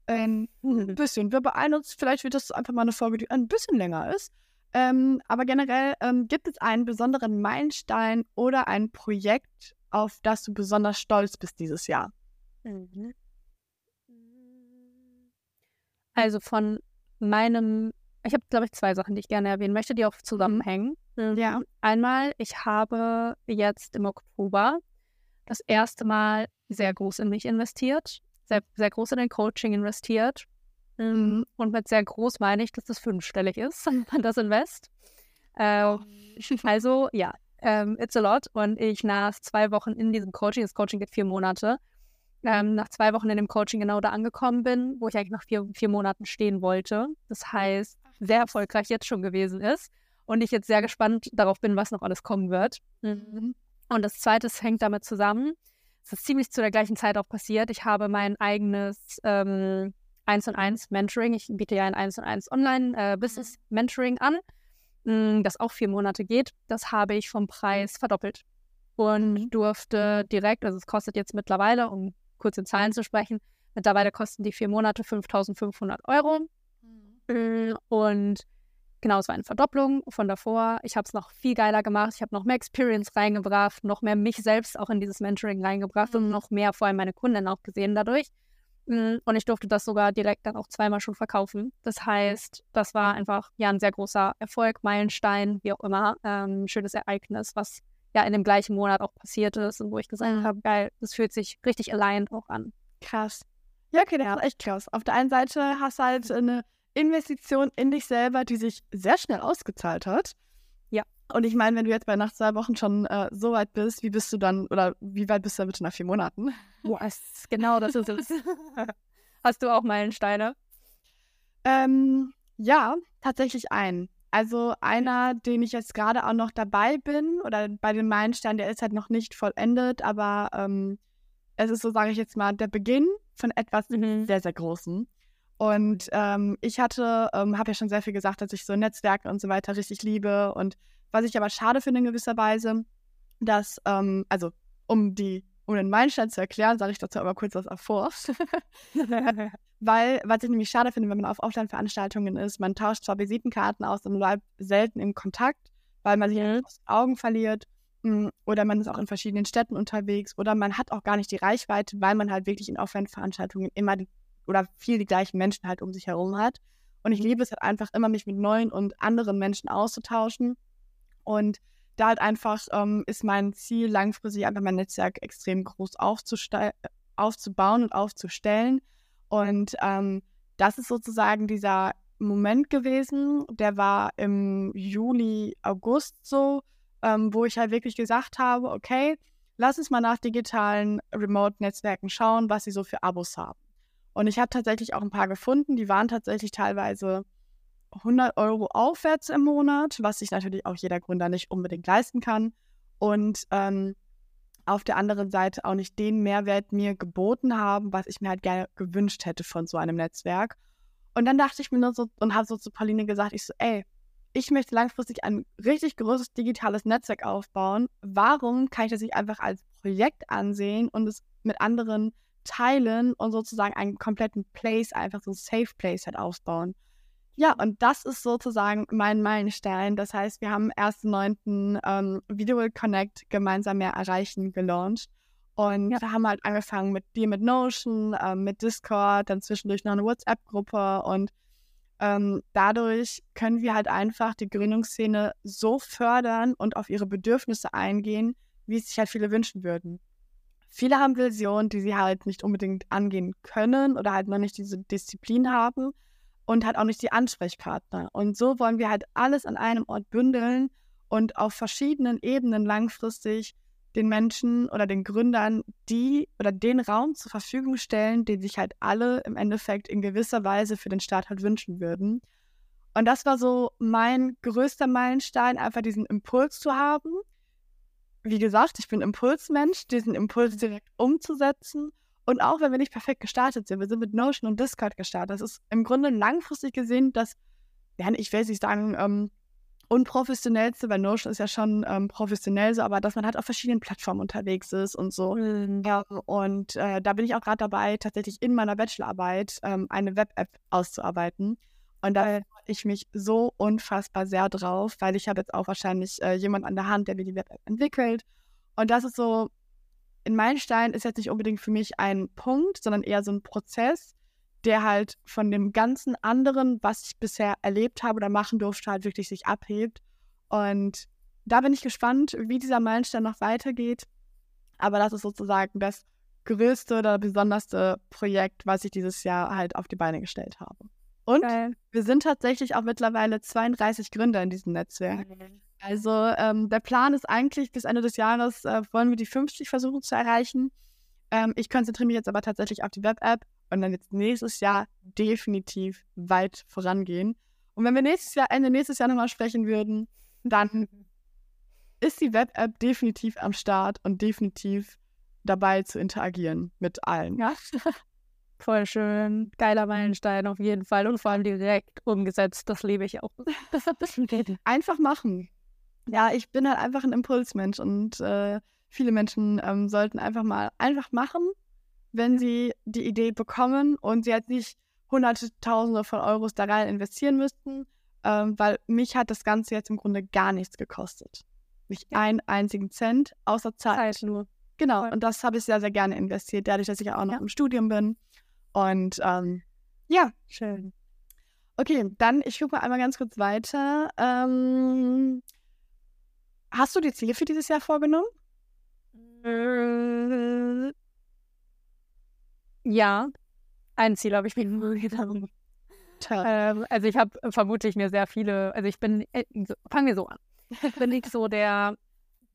Ähm, ein bisschen. Wir beeilen uns, vielleicht wird das einfach mal eine Folge, die ein bisschen länger ist. Ähm, aber generell ähm, gibt es einen besonderen Meilenstein oder ein Projekt, auf das du besonders stolz bist dieses Jahr? Mhm. Also von meinem, ich habe, glaube ich, zwei Sachen, die ich gerne erwähnen möchte, die auch zusammenhängen. Ja. Einmal, ich habe jetzt im Oktober das erste Mal sehr groß in mich investiert, sehr, sehr groß in den Coaching investiert. Mhm. Und mit sehr groß meine ich, dass das fünfstellig ist, das Invest. Äh, also, ja, ähm, it's a lot. Und ich nach zwei Wochen in diesem Coaching, das Coaching geht vier Monate, ähm, nach zwei Wochen in dem Coaching genau da angekommen bin, wo ich eigentlich nach vier, vier Monaten stehen wollte. Das heißt, sehr erfolgreich jetzt schon gewesen ist. Und ich jetzt sehr gespannt darauf bin, was noch alles kommen wird. Mhm. Und das Zweite hängt damit zusammen. Es ist ziemlich zu der gleichen Zeit auch passiert. Ich habe mein eigenes ähm, 1 und 1 Mentoring. Ich biete ja ein 1 und 1 Online-Business äh, Mentoring an, mh, mm, das auch vier Monate geht. Das habe ich vom Preis verdoppelt und mhm. durfte direkt, also es kostet jetzt mittlerweile, um kurz in Zahlen zu sprechen, mittlerweile kosten die vier Monate 5500 Euro. Mhm. Und genau, es war eine Verdopplung von davor. Ich habe es noch viel geiler gemacht. Ich habe noch mehr Experience reingebracht, noch mehr mich selbst auch in dieses Mentoring reingebracht mhm. und noch mehr vor allem meine Kunden auch gesehen dadurch. Mm, und ich durfte das sogar direkt dann auch zweimal schon verkaufen. Das heißt, das war einfach ja ein sehr großer Erfolg, Meilenstein, wie auch immer. Ähm, schönes Ereignis, was ja in dem gleichen Monat auch passiert ist und wo ich gesagt mhm. habe, geil, das fühlt sich richtig aligned auch an. Krass. Ja, okay, das ist echt krass. Auf der einen Seite hast du halt eine Investition in dich selber, die sich sehr schnell ausgezahlt hat. Ja. Und ich meine, wenn du jetzt bei nach zwei Wochen schon äh, so weit bist, wie bist du dann, oder wie weit bist du dann bitte nach vier Monaten? Yes, genau das ist es. Hast du auch Meilensteine? Ähm, ja, tatsächlich einen. Also einer, den ich jetzt gerade auch noch dabei bin, oder bei den Meilensteinen, der ist halt noch nicht vollendet, aber ähm, es ist so, sage ich jetzt mal, der Beginn von etwas mhm. sehr, sehr Großem. Und ähm, ich hatte, ähm, habe ja schon sehr viel gesagt, dass ich so Netzwerke und so weiter richtig liebe. Und was ich aber schade finde in gewisser Weise, dass, ähm, also um die, um den Meilenstein zu erklären, sage ich dazu aber kurz was vor. Weil, was ich nämlich schade finde, wenn man auf Offline-Veranstaltungen ist, man tauscht zwar Visitenkarten aus und bleibt selten im Kontakt, weil man sich mhm. aus Augen verliert. Hm, oder man ist auch in verschiedenen Städten unterwegs oder man hat auch gar nicht die Reichweite, weil man halt wirklich in Offline-Veranstaltungen immer die oder viel die gleichen Menschen halt um sich herum hat. Und ich mhm. liebe es halt einfach immer, mich mit neuen und anderen Menschen auszutauschen. Und da halt einfach ähm, ist mein Ziel, langfristig einfach mein Netzwerk extrem groß aufzubauen und aufzustellen. Und ähm, das ist sozusagen dieser Moment gewesen, der war im Juli, August so, ähm, wo ich halt wirklich gesagt habe, okay, lass uns mal nach digitalen Remote-Netzwerken schauen, was sie so für Abos haben. Und ich habe tatsächlich auch ein paar gefunden, die waren tatsächlich teilweise 100 Euro aufwärts im Monat, was sich natürlich auch jeder Gründer nicht unbedingt leisten kann. Und ähm, auf der anderen Seite auch nicht den Mehrwert mir geboten haben, was ich mir halt gerne gewünscht hätte von so einem Netzwerk. Und dann dachte ich mir nur so und habe so zu Pauline gesagt, ich so, ey, ich möchte langfristig ein richtig großes digitales Netzwerk aufbauen. Warum kann ich das nicht einfach als Projekt ansehen und es mit anderen teilen und sozusagen einen kompletten Place, einfach so ein Safe Place halt aufbauen. Ja, und das ist sozusagen mein Meilenstein. Das heißt, wir haben am 1.9. Ähm, Video Connect gemeinsam mehr erreichen gelauncht. Und ja. wir haben halt angefangen mit dir mit Notion, ähm, mit Discord, dann zwischendurch noch eine WhatsApp-Gruppe und ähm, dadurch können wir halt einfach die Gründungsszene so fördern und auf ihre Bedürfnisse eingehen, wie es sich halt viele wünschen würden viele haben Visionen, die sie halt nicht unbedingt angehen können oder halt noch nicht diese Disziplin haben und halt auch nicht die Ansprechpartner. Und so wollen wir halt alles an einem Ort bündeln und auf verschiedenen Ebenen langfristig den Menschen oder den Gründern die oder den Raum zur Verfügung stellen, den sich halt alle im Endeffekt in gewisser Weise für den Start halt wünschen würden. Und das war so mein größter Meilenstein, einfach diesen Impuls zu haben wie gesagt, ich bin Impulsmensch, diesen Impuls direkt umzusetzen. Und auch wenn wir nicht perfekt gestartet sind, wir sind mit Notion und Discord gestartet. Das ist im Grunde langfristig gesehen das, ja, ich will nicht sagen, ähm, unprofessionellste, weil Notion ist ja schon ähm, professionell so, aber dass man halt auf verschiedenen Plattformen unterwegs ist und so. Mhm. Ja, und äh, da bin ich auch gerade dabei, tatsächlich in meiner Bachelorarbeit ähm, eine Web-App auszuarbeiten. Und da freue ich mich so unfassbar sehr drauf, weil ich habe jetzt auch wahrscheinlich äh, jemand an der Hand, der mir die Web-App entwickelt. Und das ist so, in Meilenstein ist jetzt nicht unbedingt für mich ein Punkt, sondern eher so ein Prozess, der halt von dem ganzen anderen, was ich bisher erlebt habe oder machen durfte, halt wirklich sich abhebt. Und da bin ich gespannt, wie dieser Meilenstein noch weitergeht. Aber das ist sozusagen das größte oder besonderste Projekt, was ich dieses Jahr halt auf die Beine gestellt habe. Und Geil. wir sind tatsächlich auch mittlerweile 32 Gründer in diesem Netzwerk. Also ähm, der Plan ist eigentlich, bis Ende des Jahres äh, wollen wir die 50 versuchen zu erreichen. Ähm, ich konzentriere mich jetzt aber tatsächlich auf die Web-App und dann jetzt nächstes Jahr definitiv weit vorangehen. Und wenn wir nächstes Jahr, Ende nächstes Jahr nochmal sprechen würden, dann ist die Web-App definitiv am Start und definitiv dabei zu interagieren mit allen. Ja. Voll schön. Geiler Meilenstein auf jeden Fall und vor allem direkt umgesetzt. Das liebe ich auch. einfach machen. Ja, ich bin halt einfach ein Impulsmensch und äh, viele Menschen ähm, sollten einfach mal einfach machen, wenn sie die Idee bekommen und sie jetzt nicht hunderte, tausende von Euros da rein investieren müssten, ähm, weil mich hat das Ganze jetzt im Grunde gar nichts gekostet. Nicht ja. einen einzigen Cent, außer Zeit. Zeit nur. Genau, Voll. und das habe ich sehr, sehr gerne investiert, dadurch, dass ich auch noch ja. im Studium bin. Und ähm, ja. Schön. Okay, dann ich gucke mal einmal ganz kurz weiter. Ähm, hast du die Ziele für dieses Jahr vorgenommen? Äh, ja, ein Ziel habe ich mir genommen. Ähm, also ich habe vermutlich mir sehr viele, also ich bin, äh, fangen wir so an. Ich bin nicht so der,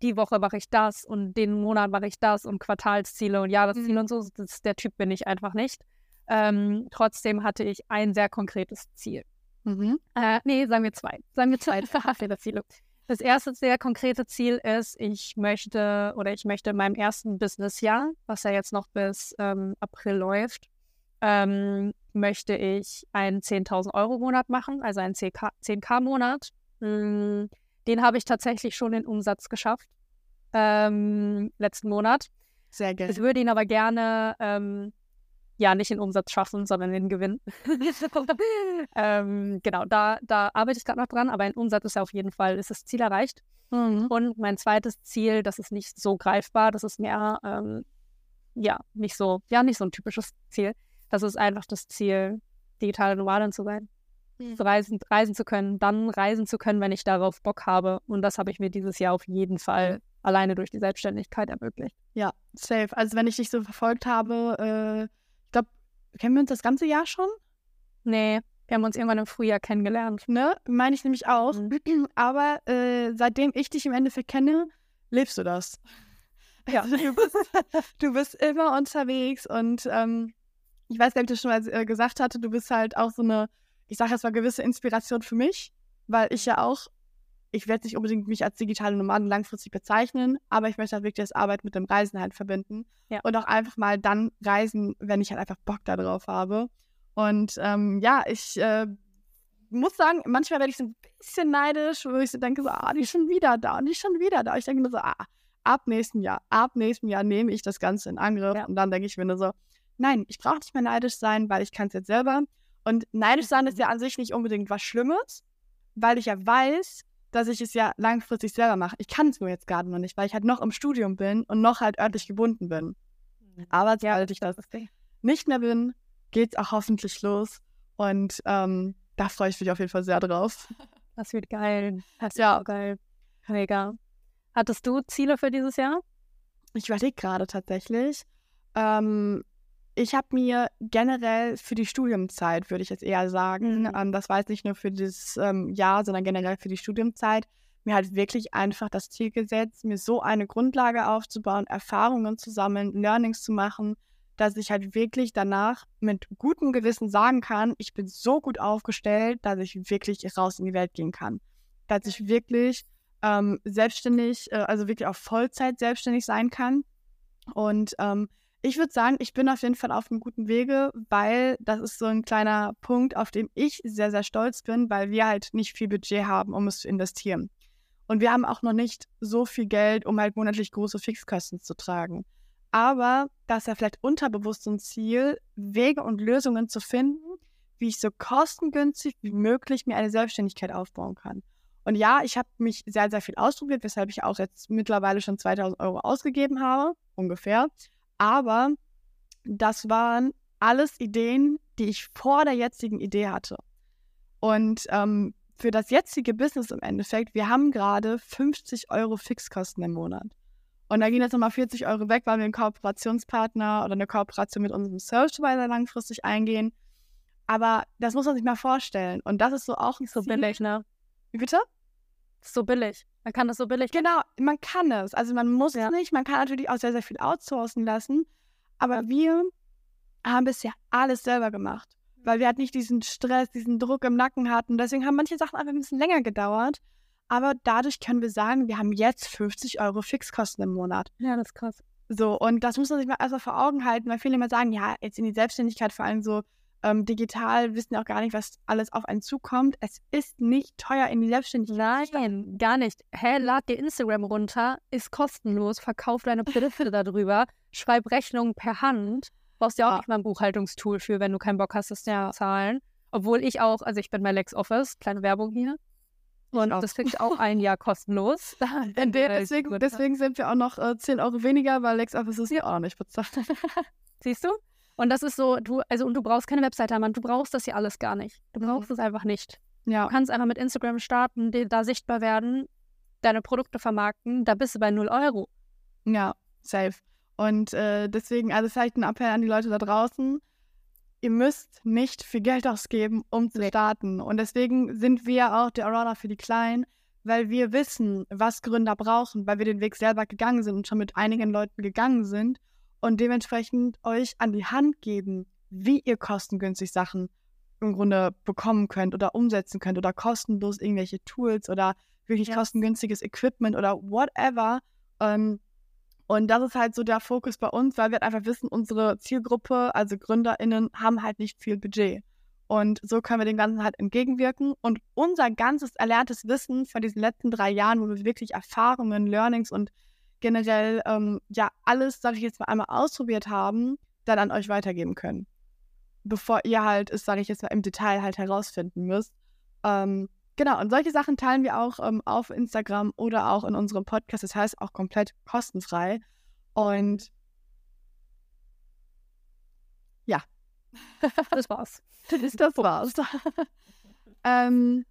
die Woche mache ich das und den Monat mache ich das und Quartalsziele und Jahresziele mhm. und so. Das, der Typ bin ich einfach nicht. Ähm, trotzdem hatte ich ein sehr konkretes Ziel. Mhm. Äh, nee, sagen wir zwei. Sagen wir zwei Ziele. Das erste sehr konkrete Ziel ist, ich möchte oder ich möchte in meinem ersten Businessjahr, was ja jetzt noch bis ähm, April läuft, ähm, möchte ich einen 10.000 Euro Monat machen, also einen 10k Monat. Hm, den habe ich tatsächlich schon in Umsatz geschafft ähm, letzten Monat. Sehr gerne. Ich würde ihn aber gerne ähm, ja nicht in Umsatz schaffen, sondern in Gewinn. ähm, genau, da, da arbeite ich gerade noch dran, aber in Umsatz ist ja auf jeden Fall ist das Ziel erreicht. Mhm. Und mein zweites Ziel, das ist nicht so greifbar, das ist mehr ähm, ja nicht so ja nicht so ein typisches Ziel. Das ist einfach das Ziel, digitale Nomadin zu sein. Mhm. Reisen, reisen zu können, dann reisen zu können, wenn ich darauf Bock habe. Und das habe ich mir dieses Jahr auf jeden Fall alleine durch die Selbstständigkeit ermöglicht. Ja, safe. Also wenn ich dich so verfolgt habe, äh, kennen wir uns das ganze Jahr schon? Nee, wir haben uns irgendwann im Frühjahr kennengelernt. Ne? Meine ich nämlich auch. Mhm. Aber äh, seitdem ich dich im Endeffekt kenne, lebst du das. Ja, du bist, du bist immer unterwegs und ähm, ich weiß gar nicht, ob ich das schon mal äh, gesagt hatte, du bist halt auch so eine, ich sage jetzt mal, gewisse Inspiration für mich, weil ich ja auch ich werde nicht unbedingt mich als digitale Nomaden langfristig bezeichnen, aber ich möchte halt wirklich das Arbeit mit dem Reisen halt verbinden ja. und auch einfach mal dann reisen, wenn ich halt einfach Bock darauf habe. Und ähm, ja, ich äh, muss sagen, manchmal werde ich so ein bisschen neidisch, wo ich so denke, so, ah, die ist schon wieder da und die ist schon wieder da. Ich denke nur so, ah, ab nächstem Jahr, ab nächstem Jahr nehme ich das Ganze in Angriff. Ja. Und dann denke ich mir nur so, nein, ich brauche nicht mehr neidisch sein, weil ich kann es jetzt selber. Und neidisch sein ist ja an sich nicht unbedingt was Schlimmes, weil ich ja weiß, dass ich es ja langfristig selber mache. Ich kann es nur jetzt gerade noch nicht, weil ich halt noch im Studium bin und noch halt örtlich gebunden bin. Mhm. Aber sobald ja, ich das nicht mehr bin, geht es auch hoffentlich los. Und ähm, da freue ich mich auf jeden Fall sehr drauf. Das wird geil. Das ja. wird geil. Mega. Hattest du Ziele für dieses Jahr? Ich überlege gerade tatsächlich. Ähm, ich habe mir generell für die Studiumzeit, würde ich jetzt eher sagen, mhm. ähm, das war jetzt nicht nur für dieses ähm, Jahr, sondern generell für die Studiumzeit, mir halt wirklich einfach das Ziel gesetzt, mir so eine Grundlage aufzubauen, Erfahrungen zu sammeln, Learnings zu machen, dass ich halt wirklich danach mit gutem Gewissen sagen kann, ich bin so gut aufgestellt, dass ich wirklich raus in die Welt gehen kann. Dass ich wirklich ähm, selbstständig, äh, also wirklich auf Vollzeit selbstständig sein kann. Und ähm, ich würde sagen, ich bin auf jeden Fall auf einem guten Wege, weil das ist so ein kleiner Punkt, auf dem ich sehr, sehr stolz bin, weil wir halt nicht viel Budget haben, um es zu investieren. Und wir haben auch noch nicht so viel Geld, um halt monatlich große Fixkosten zu tragen. Aber das ist ja vielleicht unterbewusst ein Ziel, Wege und Lösungen zu finden, wie ich so kostengünstig wie möglich mir eine Selbstständigkeit aufbauen kann. Und ja, ich habe mich sehr, sehr viel ausprobiert, weshalb ich auch jetzt mittlerweile schon 2000 Euro ausgegeben habe, ungefähr. Aber das waren alles Ideen, die ich vor der jetzigen Idee hatte. Und ähm, für das jetzige Business im Endeffekt, wir haben gerade 50 Euro Fixkosten im Monat. Und da gehen jetzt nochmal 40 Euro weg, weil wir einen Kooperationspartner oder eine Kooperation mit unserem Service Provider langfristig eingehen. Aber das muss man sich mal vorstellen. Und das ist so auch ein So billig, ne? Wie bitte? So billig. Man kann das so billig. Genau, man kann es. Also man muss Ja. es nicht. Man kann natürlich auch sehr, sehr viel outsourcen lassen. Aber wir haben bisher alles selber gemacht. Weil wir halt nicht diesen Stress, diesen Druck im Nacken hatten. Deswegen haben manche Sachen einfach ein bisschen länger gedauert. Aber dadurch können wir sagen, wir haben jetzt 50 Euro Fixkosten im Monat. Ja, das ist krass. So, und das muss man sich mal erstmal vor Augen halten, weil viele immer sagen, ja, jetzt in die Selbstständigkeit, vor allem so ähm, digital, wissen auch gar nicht, was alles auf einen zukommt. Es ist nicht teuer in die Selbstständigkeit. Nein, gar nicht. Hä, lad dir Instagram runter, ist kostenlos, verkauf deine Produkte darüber, schreib Rechnungen per Hand. Brauchst ja auch Ja. nicht mal ein Buchhaltungstool für, wenn du keinen Bock hast, das zu zahlen. Obwohl ich auch, also ich bin bei LexOffice, kleine Werbung hier. Und das krieg ich auch ein Jahr kostenlos. Deswegen, deswegen sind wir auch noch äh, 10 Euro weniger, weil LexOffice ist ja auch nicht bezahlt. Siehst du? Und das ist so, du, also und du brauchst keine Webseite, Mann. Du brauchst das hier alles gar nicht. Du brauchst es einfach nicht. ja. Du kannst einfach mit Instagram starten, da sichtbar werden, deine Produkte vermarkten, da bist du bei 0 Euro. Ja, safe. Und äh, deswegen, also vielleicht ein Appell an die Leute da draußen. Ihr müsst nicht viel Geld ausgeben, um zu starten. Und deswegen sind wir auch der Aurora für die Kleinen, weil wir wissen, was Gründer brauchen, weil wir den Weg selber gegangen sind und schon mit einigen Leuten gegangen sind und dementsprechend euch an die Hand geben, wie ihr kostengünstig Sachen im Grunde bekommen könnt oder umsetzen könnt oder kostenlos irgendwelche Tools oder wirklich Ja. kostengünstiges Equipment oder whatever. Ähm, und das ist halt so der Fokus bei uns, weil wir halt einfach wissen, unsere Zielgruppe, also GründerInnen, haben halt nicht viel Budget. Und so können wir dem Ganzen halt entgegenwirken. Und unser ganzes erlerntes Wissen von diesen letzten drei Jahren, wo wir wirklich Erfahrungen, Learnings und generell ähm, ja alles, sag ich jetzt mal, einmal ausprobiert haben, dann an euch weitergeben können. Bevor ihr halt es, sage ich jetzt mal, im Detail halt herausfinden müsst. Ähm, genau, und solche Sachen teilen wir auch ähm, auf Instagram oder auch in unserem Podcast. Das heißt auch komplett kostenfrei. Und Das war's. das war's. ähm,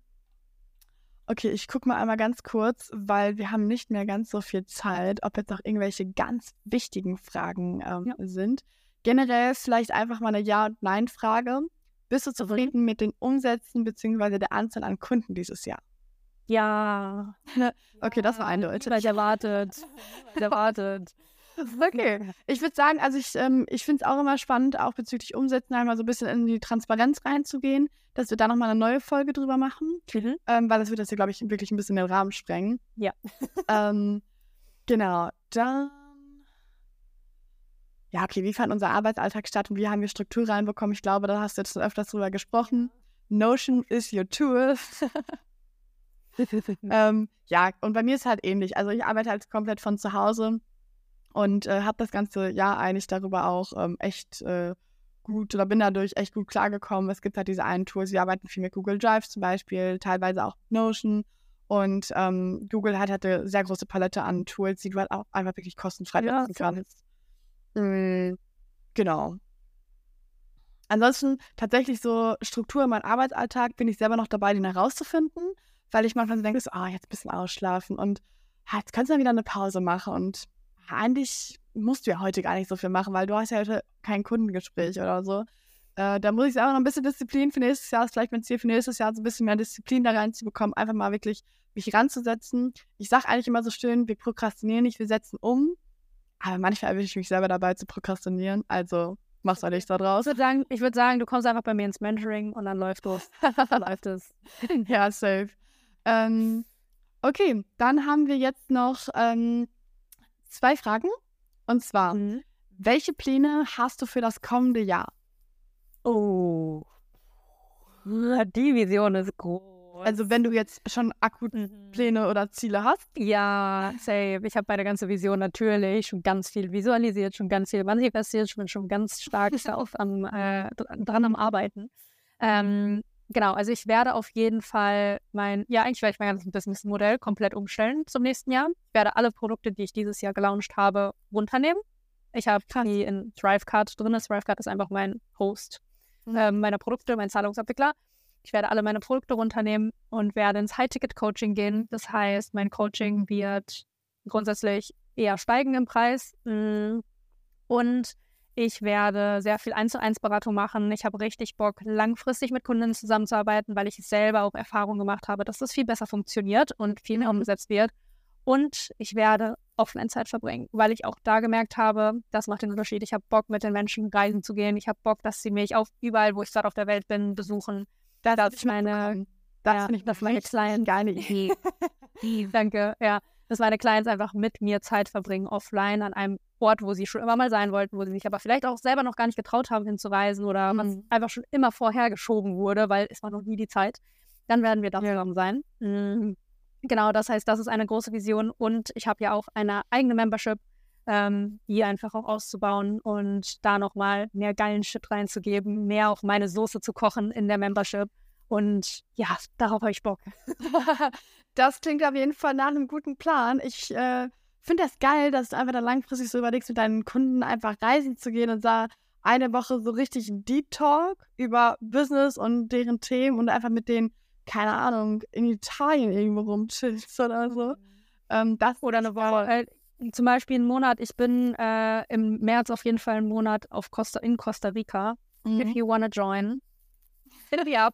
okay, ich gucke mal einmal ganz kurz, weil wir haben nicht mehr ganz so viel Zeit, ob jetzt noch irgendwelche ganz wichtigen Fragen ähm, Ja. sind. Generell vielleicht einfach mal eine Ja- und Nein-Frage. Bist du zufrieden mit den Umsätzen bzw. der Anzahl an Kunden dieses Jahr? Ja. Okay, das war eindeutig. Weil erwartet. erwartet. Okay. Ich würde sagen, also ich, ähm, ich finde es auch immer spannend, auch bezüglich Umsätzen einmal so ein bisschen in die Transparenz reinzugehen, dass wir da nochmal eine neue Folge drüber machen, Mhm. ähm, weil das wird das hier, glaube ich, wirklich ein bisschen den Rahmen sprengen. Ja. ähm, genau. Dann. Ja, okay, wie fand unser Arbeitsalltag statt und wie haben wir Struktur reinbekommen? Ich glaube, da hast du jetzt schon öfters drüber gesprochen. Notion is your tool. ähm, ja, und bei mir ist halt ähnlich. Also ich arbeite halt komplett von zu Hause und äh, habe das ganze Jahr eigentlich darüber auch ähm, echt äh, gut oder bin dadurch echt gut klargekommen. Es gibt halt diese einen Tools, wir arbeiten viel mit Google Drive zum Beispiel, teilweise auch mit Notion. Und ähm, Google hat halt eine sehr große Palette an Tools, die du halt auch einfach wirklich kostenfrei Ja, nutzen kannst. Mm, genau. Ansonsten tatsächlich so Struktur in meinem Arbeitsalltag bin ich selber noch dabei, den herauszufinden, weil ich manchmal so denke, so, ah, jetzt ein bisschen ausschlafen und ah, jetzt kannst du dann wieder eine Pause machen und eigentlich musst du ja heute gar nicht so viel machen, weil du hast ja heute kein Kundengespräch oder so. Äh, da muss ich selber noch ein bisschen Disziplin für nächstes Jahr, ist vielleicht mein Ziel für nächstes Jahr, so ein bisschen mehr Disziplin da reinzubekommen, einfach mal wirklich mich ranzusetzen. Ich sage eigentlich immer so schön, wir prokrastinieren nicht, wir setzen um. Aber manchmal erwische ich mich selber dabei zu prokrastinieren, also mach's euch da Ich draus. würde sagen, ich würd sagen, du kommst einfach bei mir ins Mentoring und dann läuft los. Dann läuft es. ja, safe. Ähm, okay, dann haben wir jetzt noch ähm, zwei Fragen. Und zwar, Mhm. welche Pläne hast du für das kommende Jahr? Oh. Die Vision ist groß. Also wenn du jetzt schon akut Mhm. Pläne oder Ziele hast. Ja, safe. Ich habe meine ganze Vision natürlich schon ganz viel visualisiert, schon ganz viel manifestiert, ich bin schon ganz stark auf am, äh, dr- dran am Arbeiten. Ähm, genau, also ich werde auf jeden Fall mein, ja, eigentlich werde ich mein ganzes Businessmodell komplett umstellen zum nächsten Jahr. Ich werde alle Produkte, die ich dieses Jahr gelauncht habe, runternehmen. Ich habe die in Thrivecard drin. Thrivecard ist einfach mein Host mhm. äh, meiner Produkte, mein Zahlungsabwickler. Ich werde alle meine Produkte runternehmen und werde ins High-Ticket-Coaching gehen. Das heißt, mein Coaching wird grundsätzlich eher steigen im Preis. Mm. Und ich werde sehr viel 1 zu 1 Beratung machen. Ich habe richtig Bock, langfristig mit Kunden zusammenzuarbeiten, weil ich selber auch Erfahrung gemacht habe, dass das viel besser funktioniert und viel mehr mhm. umgesetzt wird. Und ich werde Offline-Zeit verbringen, weil ich auch da gemerkt habe, das macht den Unterschied. Ich habe Bock, mit den Menschen reisen zu gehen. Ich habe Bock, dass sie mich auf überall, wo ich gerade auf der Welt bin, besuchen. Das, das ist meine, das ja, finde ich meine Clients. Geile Idee. Danke, ja. Dass meine Clients einfach mit mir Zeit verbringen, offline, an einem Ort, wo sie schon immer mal sein wollten, wo sie sich aber vielleicht auch selber noch gar nicht getraut haben, hinzureisen oder mhm. was einfach schon immer vorher geschoben wurde, weil es war noch nie die Zeit. Dann werden wir da ja. zusammen sein. Mhm. Genau, das heißt, das ist eine große Vision und ich habe ja auch eine eigene Membership, ähm, die einfach auch auszubauen und da nochmal mehr geilen Shit reinzugeben, mehr auch meine Soße zu kochen in der Membership. Und ja, darauf habe ich Bock. das klingt auf jeden Fall nach einem guten Plan. Ich äh, finde das geil, dass du einfach dann langfristig so überlegst, mit deinen Kunden einfach reisen zu gehen und da eine Woche so richtig Deep Talk über Business und deren Themen und einfach mit denen, keine Ahnung, in Italien irgendwo rumchillst oder so. Mhm. Ähm, das oder eine Woche. Äh, zum Beispiel einen Monat, ich bin äh, im März auf jeden Fall einen Monat auf Costa, in Costa Rica. Mhm. If you wanna join, hit me up.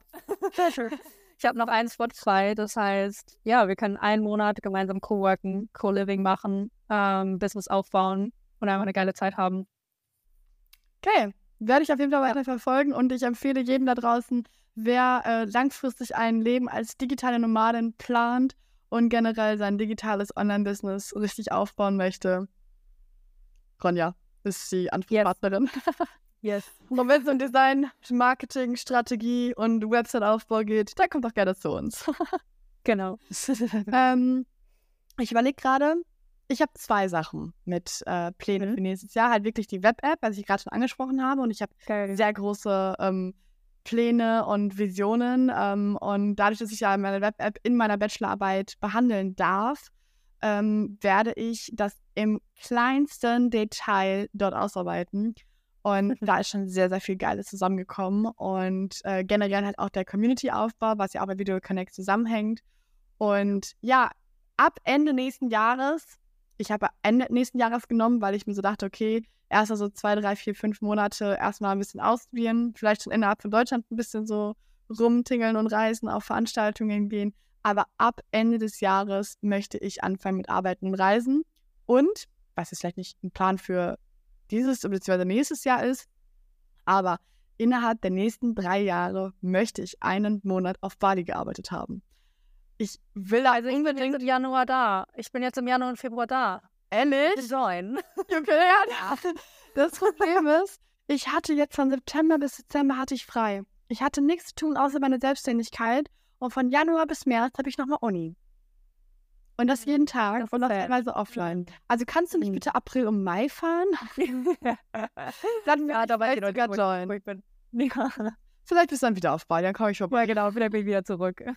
ich habe noch einen Spot frei, das heißt, ja, wir können einen Monat gemeinsam co-worken, co-living machen, ähm, Business aufbauen und einfach eine geile Zeit haben. Okay, werde ich auf jeden Fall weiter verfolgen und ich empfehle jedem da draußen, wer äh, langfristig ein Leben als digitale Nomadin plant und generell sein digitales Online-Business richtig aufbauen möchte. Ronja ist die Ansprechpartnerin. Yes. yes. Und wenn es um Design, Marketing, Strategie und Website-Aufbau geht, dann kommt doch gerne zu uns. genau. ähm, ich überlege gerade, ich habe zwei Sachen mit äh, Plänen mhm. für nächstes Jahr. Halt wirklich die Web-App, was ich gerade schon angesprochen habe. Und ich habe sehr große ähm, Pläne und Visionen. Ähm, und dadurch, dass ich ja meine Web-App in meiner Bachelorarbeit behandeln darf, ähm, werde ich das im kleinsten Detail dort ausarbeiten. Und da ist schon sehr, sehr viel Geiles zusammengekommen. Und äh, generell halt auch der Community-Aufbau, was ja auch bei Video Connect zusammenhängt. Und ja, ab Ende nächsten Jahres, ich habe Ende nächsten Jahres genommen, weil ich mir so dachte, okay, erst also zwei, drei, vier, fünf Monate erstmal ein bisschen ausprobieren, vielleicht schon innerhalb von Deutschland ein bisschen so rumtingeln und reisen, auf Veranstaltungen gehen. Aber ab Ende des Jahres möchte ich anfangen mit Arbeiten und Reisen. Und, was jetzt vielleicht nicht ein Plan für dieses bzw. nächstes Jahr ist, aber innerhalb der nächsten drei Jahre möchte ich einen Monat auf Bali gearbeitet haben. Ich will also ich bin jetzt im Januar da. Ich bin jetzt im Januar und Februar da. Ehrlich? Join. Okay, ja. Das Problem ist, ich hatte jetzt von September bis Dezember hatte ich frei. Ich hatte nichts zu tun außer meine Selbstständigkeit und von Januar bis März habe ich nochmal Uni. Und das jeden Tag das und noch teilweise offline. Also kannst du nicht hm. bitte April und Mai fahren? dann ja, da war ich sogar join. Ja. Vielleicht bist du dann wieder auf Bali, dann komme ich vorbei. Ja, genau, vielleicht bin ich wieder zurück.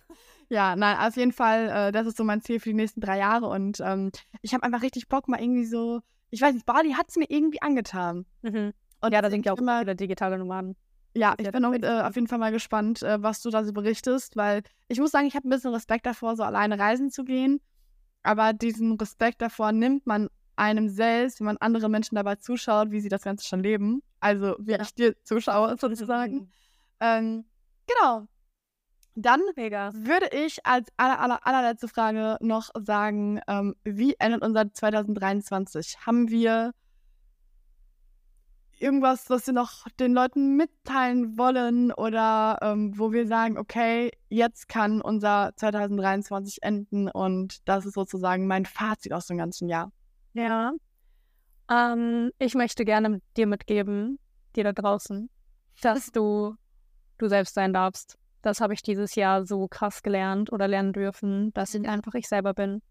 Ja, nein, auf jeden Fall, äh, das ist so mein Ziel für die nächsten drei Jahre. Und ähm, ich habe einfach richtig Bock, mal irgendwie so, ich weiß nicht, Bali hat es mir irgendwie angetan. Mhm. Und ja, da sind ja auch immer viele digitale Nomaden. Ja, ich bin auch, äh, auf jeden Fall mal gespannt, äh, was du da so berichtest, weil ich muss sagen, ich habe ein bisschen Respekt davor, so alleine reisen zu gehen. Aber diesen Respekt davor nimmt man einem selbst, wenn man andere Menschen dabei zuschaut, wie sie das Ganze schon leben. Also, wie ja. ich dir zuschaue, sozusagen. Ähm, genau. Dann Mega. würde ich als aller, aller, allerletzte Frage noch sagen, ähm, wie endet unser 2023? Haben wir irgendwas, was wir noch den Leuten mitteilen wollen oder ähm, wo wir sagen, okay, jetzt kann unser 2023 enden und das ist sozusagen mein Fazit aus dem ganzen Jahr. Ja. Ähm, ich möchte gerne dir mitgeben, dir da draußen, dass du du selbst sein darfst das habe ich dieses Jahr so krass gelernt oder lernen dürfen, dass ich mhm. einfach ich selber bin.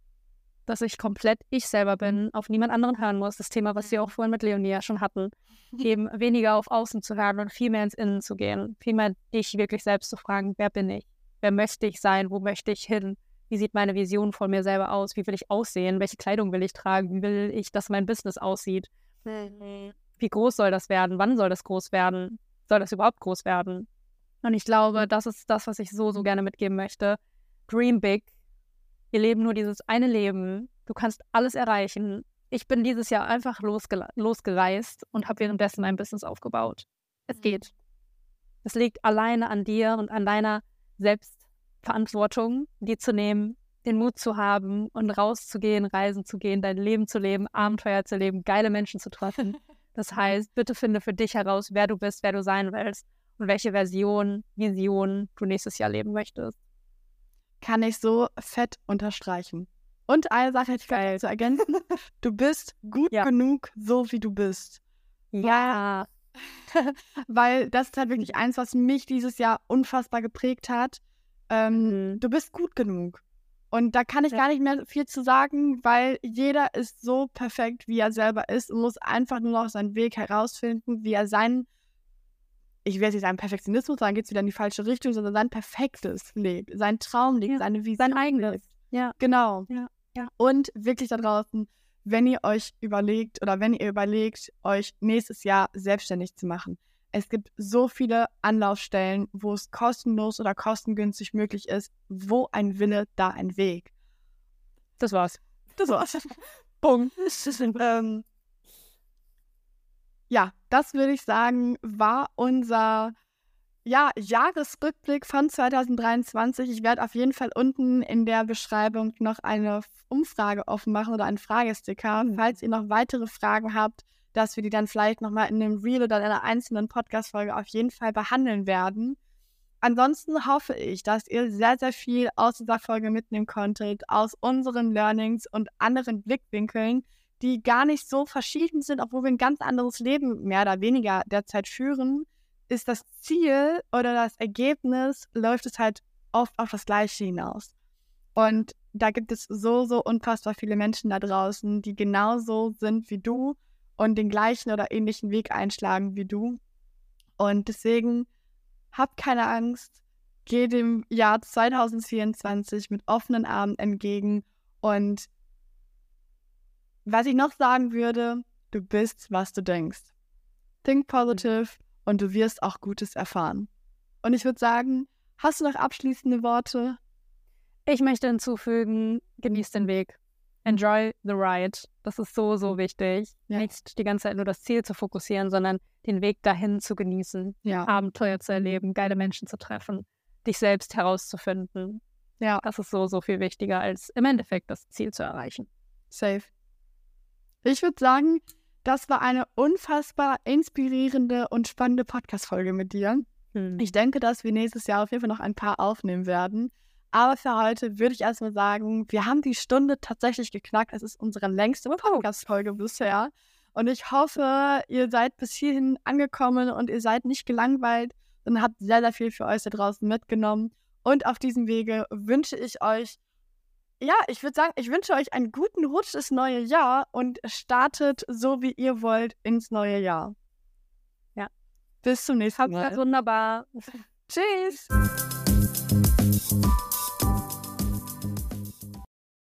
Dass ich komplett ich selber bin, mhm. auf niemand anderen hören muss. Das Thema, was wir auch vorhin mit Leonie ja schon hatten. Eben weniger auf Außen zu hören und viel mehr ins Innen zu gehen. Viel mehr dich wirklich selbst zu fragen, wer bin ich? Wer möchte ich sein? Wo möchte ich hin? Wie sieht meine Vision von mir selber aus? Wie will ich aussehen? Welche Kleidung will ich tragen? Wie will ich, dass mein Business aussieht? Wie groß soll das werden? Wann soll das groß werden? Soll das überhaupt groß werden? Und ich glaube, das ist das, was ich so, so gerne mitgeben möchte. Dream big. Wir leben nur dieses eine Leben. Du kannst alles erreichen. Ich bin dieses Jahr einfach losge losgereist und habe währenddessen mein Business aufgebaut. Es mhm. geht. Es liegt alleine an dir und an deiner Selbstverantwortung, die zu nehmen, den Mut zu haben und rauszugehen, reisen zu gehen, dein Leben zu leben, Abenteuer zu leben, geile Menschen zu treffen. Das heißt, bitte finde für dich heraus, wer du bist, wer du sein willst und welche Version, Vision du nächstes Jahr leben möchtest. Kann ich so fett unterstreichen. Und eine Sache hätte ich Geil. zu ergänzen. Du bist gut ja. genug, so wie du bist. Ja. Weil das ist halt wirklich eins, was mich dieses Jahr unfassbar geprägt hat. Ähm, mhm. Du bist gut genug. Und da kann ich ja. gar nicht mehr viel zu sagen, weil jeder ist so perfekt, wie er selber ist und muss einfach nur noch seinen Weg herausfinden, wie er sein, ich will jetzt nicht sagen Perfektionismus, dann geht es wieder in die falsche Richtung, sondern sein perfektes lebt, sein Traum lebt, ja. seine Vision. Sein eigenes. Ja. Genau. Ja. ja. Und wirklich da draußen, wenn ihr euch überlegt oder wenn ihr überlegt, euch nächstes Jahr selbstständig zu machen, es gibt so viele Anlaufstellen, wo es kostenlos oder kostengünstig möglich ist. Wo ein Wille, da ein Weg. Das war's. Das war's. Punkt. ähm, ja, das würde ich sagen, war unser ja, Jahresrückblick von 2023. Ich werde auf jeden Fall unten in der Beschreibung noch eine Umfrage offen machen oder einen Fragesticker. Mhm. Falls ihr noch weitere Fragen habt, dass wir die dann vielleicht nochmal in einem Reel oder in einer einzelnen Podcast-Folge auf jeden Fall behandeln werden. Ansonsten hoffe ich, dass ihr sehr, sehr viel aus dieser Folge mitnehmen konntet, aus unseren Learnings und anderen Blickwinkeln, die gar nicht so verschieden sind, obwohl wir ein ganz anderes Leben mehr oder weniger derzeit führen, ist das Ziel oder das Ergebnis, läuft es halt oft auf das Gleiche hinaus. Und da gibt es so, so unfassbar viele Menschen da draußen, die genauso sind wie du und den gleichen oder ähnlichen Weg einschlagen wie du. Und deswegen hab keine Angst, geh dem Jahr 2024 mit offenen Armen entgegen. Und was ich noch sagen würde, du bist, was du denkst. Think positive und du wirst auch Gutes erfahren. Und ich würde sagen, hast du noch abschließende Worte? Ich möchte hinzufügen, genieß den Weg. Enjoy the ride. Das ist so, so wichtig. Ja. Nicht die ganze Zeit nur das Ziel zu fokussieren, sondern den Weg dahin zu genießen, ja. Abenteuer zu erleben, geile Menschen zu treffen, dich selbst herauszufinden. Ja. Das ist so, so viel wichtiger, als im Endeffekt das Ziel zu erreichen. Safe. Ich würde sagen, das war eine unfassbar inspirierende und spannende Podcast-Folge mit dir. Hm. Ich denke, dass wir nächstes Jahr auf jeden Fall noch ein paar aufnehmen werden. Aber für heute würde ich erstmal sagen, wir haben die Stunde tatsächlich geknackt. Es ist unsere längste Podcast-Folge bisher. Und ich hoffe, ihr seid bis hierhin angekommen und ihr seid nicht gelangweilt und habt sehr, sehr viel für euch da draußen mitgenommen. Und auf diesem Wege wünsche ich euch, ja, ich würde sagen, ich wünsche euch einen guten Rutsch ins neue Jahr und startet so, wie ihr wollt, ins neue Jahr. Ja. Bis zum nächsten Mal. Habt's wunderbar. Tschüss.